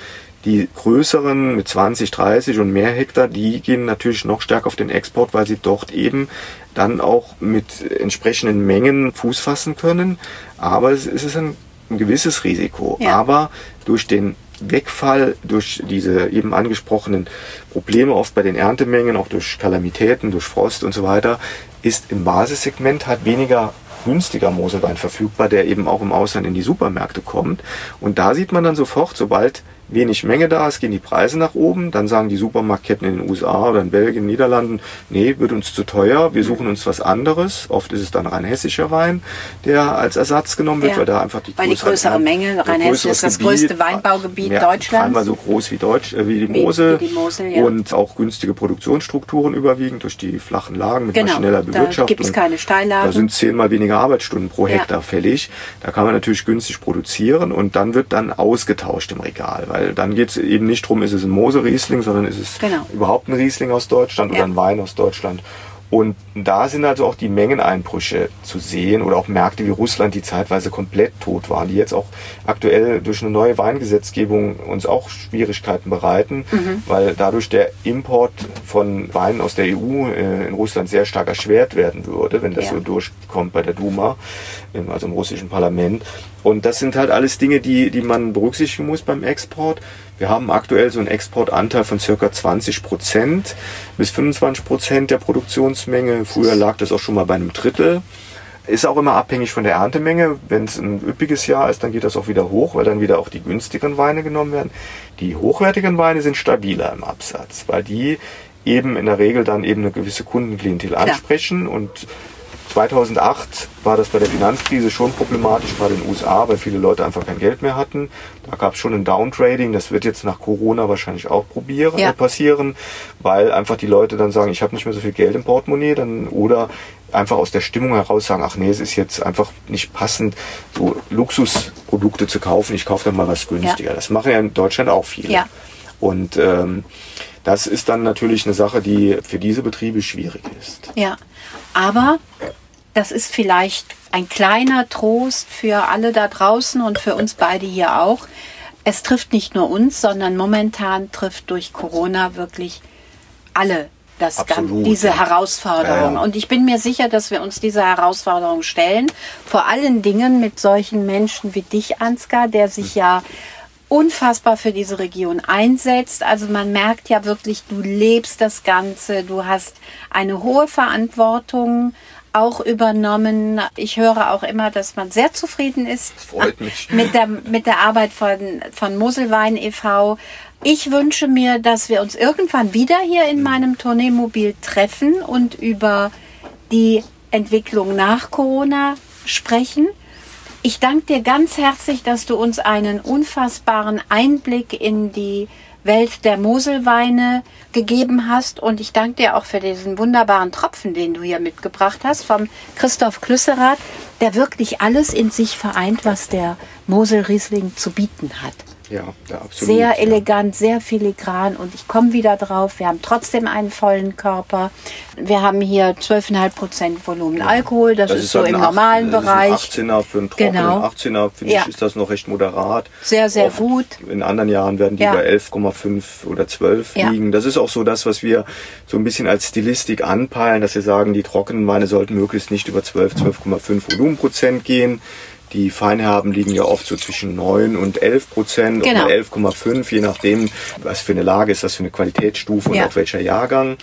Die größeren mit 20, 30 und mehr Hektar, die gehen natürlich noch stärker auf den Export, weil sie dort eben dann auch mit entsprechenden Mengen Fuß fassen können. Aber es ist ein, ein gewisses Risiko. Ja. Aber durch den Wegfall, durch diese eben angesprochenen Probleme oft bei den Erntemengen, auch durch Kalamitäten, durch Frost und so weiter, ist im Basissegment halt weniger günstiger Moselwein verfügbar, der eben auch im Ausland in die Supermärkte kommt. Und da sieht man dann sofort, sobald wenig Menge da ist, gehen die Preise nach oben. Dann sagen die Supermarktketten in den USA oder in Belgien, Niederlanden, nee, wird uns zu teuer, wir suchen uns was anderes. Oft ist es dann rein hessischer Wein, der als Ersatz genommen wird, ja. weil da einfach die weil größere, die größere Menge, rhein Hessen ist das Gebiet, größte Weinbaugebiet ja, Deutschlands. Einmal so groß wie, Deutsch, äh, wie die Mosel, wie, wie die Mosel ja. und auch günstige Produktionsstrukturen überwiegend durch die flachen Lagen mit genau, maschineller Bewirtschaftung. Da gibt es keine Steillagen. Da sind zehnmal weniger Arbeitsstunden pro Hektar fällig. Da kann man natürlich günstig produzieren und dann wird dann ausgetauscht im Regal, weil dann geht es eben nicht darum, ist es ein Mose-Riesling, sondern ist es genau. überhaupt ein Riesling aus Deutschland ja. oder ein Wein aus Deutschland. Und da sind also auch die Mengeneinbrüche zu sehen oder auch Märkte wie Russland, die zeitweise komplett tot waren, die jetzt auch aktuell durch eine neue Weingesetzgebung uns auch Schwierigkeiten bereiten, mhm. weil dadurch der Import von Weinen aus der EU äh, in Russland sehr stark erschwert werden würde, wenn das ja. so durchkommt bei der Duma, also im russischen Parlament. Und das sind halt alles Dinge, die, die man berücksichtigen muss beim Export. Wir haben aktuell so einen Exportanteil von circa 20 Prozent bis 25 Prozent der Produktionsmenge. Früher lag das auch schon mal bei einem Drittel. Ist auch immer abhängig von der Erntemenge. Wenn es ein üppiges Jahr ist, dann geht das auch wieder hoch, weil dann wieder auch die günstigeren Weine genommen werden. Die hochwertigen Weine sind stabiler im Absatz, weil die eben in der Regel dann eben eine gewisse Kundenklientel ansprechen ja. und 2008 war das bei der Finanzkrise schon problematisch, gerade in den USA, weil viele Leute einfach kein Geld mehr hatten. Da gab es schon ein Downtrading. Das wird jetzt nach Corona wahrscheinlich auch probieren, ja. äh, passieren, weil einfach die Leute dann sagen, ich habe nicht mehr so viel Geld im Portemonnaie, dann oder einfach aus der Stimmung heraus sagen, ach nee, es ist jetzt einfach nicht passend, so Luxusprodukte zu kaufen. Ich kaufe dann mal was günstiger. Ja. Das machen ja in Deutschland auch viele. Ja. Und ähm, das ist dann natürlich eine Sache, die für diese Betriebe schwierig ist. Ja, aber das ist vielleicht ein kleiner Trost für alle da draußen und für uns beide hier auch. Es trifft nicht nur uns, sondern momentan trifft durch Corona wirklich alle das Absolut, diese ja. Herausforderung. Ja. Und ich bin mir sicher, dass wir uns dieser Herausforderung stellen. Vor allen Dingen mit solchen Menschen wie dich, Ansgar, der sich ja unfassbar für diese Region einsetzt. Also man merkt ja wirklich, du lebst das Ganze, du hast eine hohe Verantwortung auch übernommen. Ich höre auch immer, dass man sehr zufrieden ist mit der, mit der Arbeit von, von Moselwein e.V. Ich wünsche mir, dass wir uns irgendwann wieder hier in meinem Tourneemobil treffen und über die Entwicklung nach Corona sprechen. Ich danke dir ganz herzlich, dass du uns einen unfassbaren Einblick in die Welt der Moselweine gegeben hast. Und ich danke dir auch für diesen wunderbaren Tropfen, den du hier mitgebracht hast, vom Christoph Klüsserath, der wirklich alles in sich vereint, was der Mosel-Riesling zu bieten hat. Ja, ja, absolut. Sehr elegant, ja. sehr filigran und ich komme wieder drauf. Wir haben trotzdem einen vollen Körper. Wir haben hier 12,5 Prozent Volumen ja. Alkohol. Das, das ist, so halt im normalen 8, Bereich. 18er für einen trockenen genau. 18er, finde ich, ist das noch recht moderat. Sehr, sehr Oft gut. In anderen Jahren werden die bei 11,5 oder 12 liegen. Das ist auch so das, was wir so ein bisschen als Stilistik anpeilen, dass wir sagen, die trockenen Weine sollten möglichst nicht über 12, 12,5 Volumenprozent gehen. Die Feinherben liegen ja oft so zwischen 9 und 11 Prozent genau. oder 11,5, je nachdem, was für eine Lage ist, was für eine Qualitätsstufe ja. und auch welcher Jahrgang.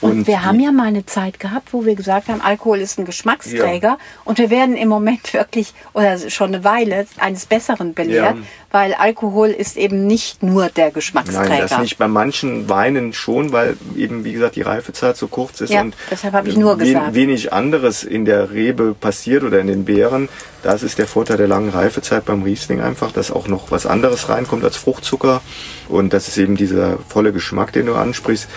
Und, und wir haben ja mal eine Zeit gehabt, wo wir gesagt haben, Alkohol ist ein Geschmacksträger. Ja. Und wir werden im Moment wirklich, oder schon eine Weile, eines Besseren belehrt, ja. weil Alkohol ist eben nicht nur der Geschmacksträger. Nein, das nicht. Bei manchen Weinen schon, weil eben, wie gesagt, die Reifezeit so kurz ist ja, und deshalb habe ich nur gesagt. wenig anderes in der Rebe passiert oder in den Beeren. Das ist der Vorteil der langen Reifezeit beim Riesling einfach, dass auch noch was anderes reinkommt als Fruchtzucker. Und das ist eben dieser volle Geschmack, den du ansprichst.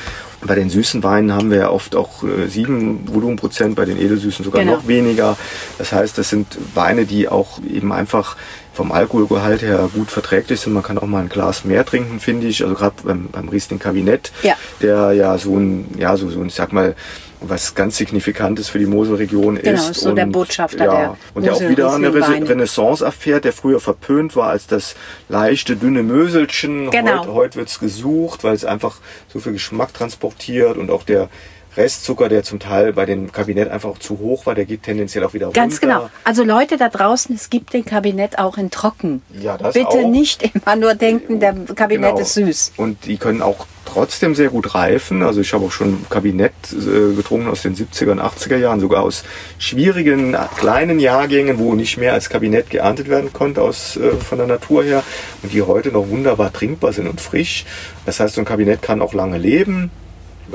Bei den süßen Weinen haben wir ja oft auch äh, sieben Volumenprozent, bei den edelsüßen sogar genau. noch weniger. Das heißt, das sind Weine, die auch eben einfach vom Alkoholgehalt her gut verträglich sind. Man kann auch mal ein Glas mehr trinken, finde ich. Also gerade beim, beim Riesling Kabinett, ja. der ja so ein, ja, so, so, ich sag mal, was ganz Signifikantes für die Moselregion genau, ist. Genau, so und, der Botschafter ja, der Und der auch wieder eine Renaissance erfährt, der früher verpönt war als das leichte, dünne Möselchen. Genau. Heute, heute wird es gesucht, weil es einfach so viel Geschmack transportiert und auch der Restzucker, der zum Teil bei dem Kabinett einfach auch zu hoch war, der geht tendenziell auch wieder runter. Ganz genau. Also Leute da draußen, es gibt den Kabinett auch in trocken. Ja, das Bitte auch. nicht immer nur denken, der Kabinett genau. ist süß. Und die können auch trotzdem sehr gut reifen. Also ich habe auch schon Kabinett äh, getrunken aus den 70er und 80er Jahren, sogar aus schwierigen kleinen Jahrgängen, wo nicht mehr als Kabinett geerntet werden konnte aus, äh, von der Natur her und die heute noch wunderbar trinkbar sind und frisch. Das heißt, so ein Kabinett kann auch lange leben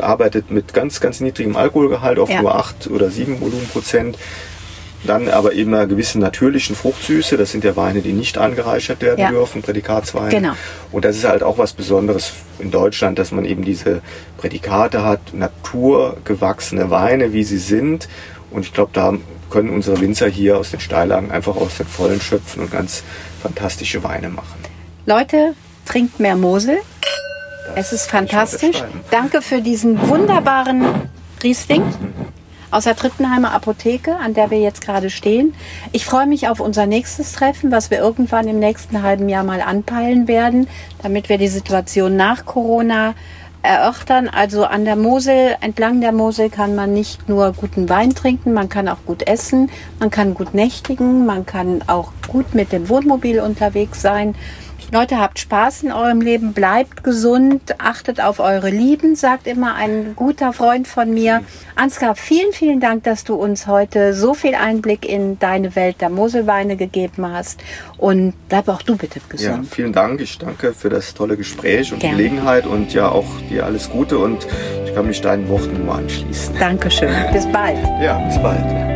arbeitet mit ganz, ganz niedrigem Alkoholgehalt auf ja. nur 8 oder 7 Volumenprozent. Dann aber eben einer gewissen natürlichen Fruchtsüße. Das sind ja Weine, die nicht angereichert werden ja. dürfen, Prädikatsweine. Genau. Und das ist halt auch was Besonderes in Deutschland, dass man eben diese Prädikate hat, naturgewachsene Weine, wie sie sind. Und ich glaube, da können unsere Winzer hier aus den Steillagen einfach aus den Vollen schöpfen und ganz fantastische Weine machen. Leute, trinkt mehr Mosel. Es ist fantastisch. Danke für diesen wunderbaren Riesling aus der Trittenheimer Apotheke, an der wir jetzt gerade stehen. Ich freue mich auf unser nächstes Treffen, was wir irgendwann im nächsten halben Jahr mal anpeilen werden, damit wir die Situation nach Corona erörtern. Also an der Mosel, entlang der Mosel kann man nicht nur guten Wein trinken, man kann auch gut essen, man kann gut nächtigen, man kann auch gut mit dem Wohnmobil unterwegs sein. Leute, habt Spaß in eurem Leben, bleibt gesund, achtet auf eure Lieben, sagt immer ein guter Freund von mir. Ansgar, vielen, vielen Dank, dass du uns heute so viel Einblick in deine Welt der Moselweine gegeben hast. Und bleib auch du bitte gesund. Ja, vielen Dank. Ich danke für das tolle Gespräch und Gerne. Gelegenheit und ja auch dir alles Gute und ich kann mich deinen Worten nur anschließen. Dankeschön. Bis bald. Ja, bis bald.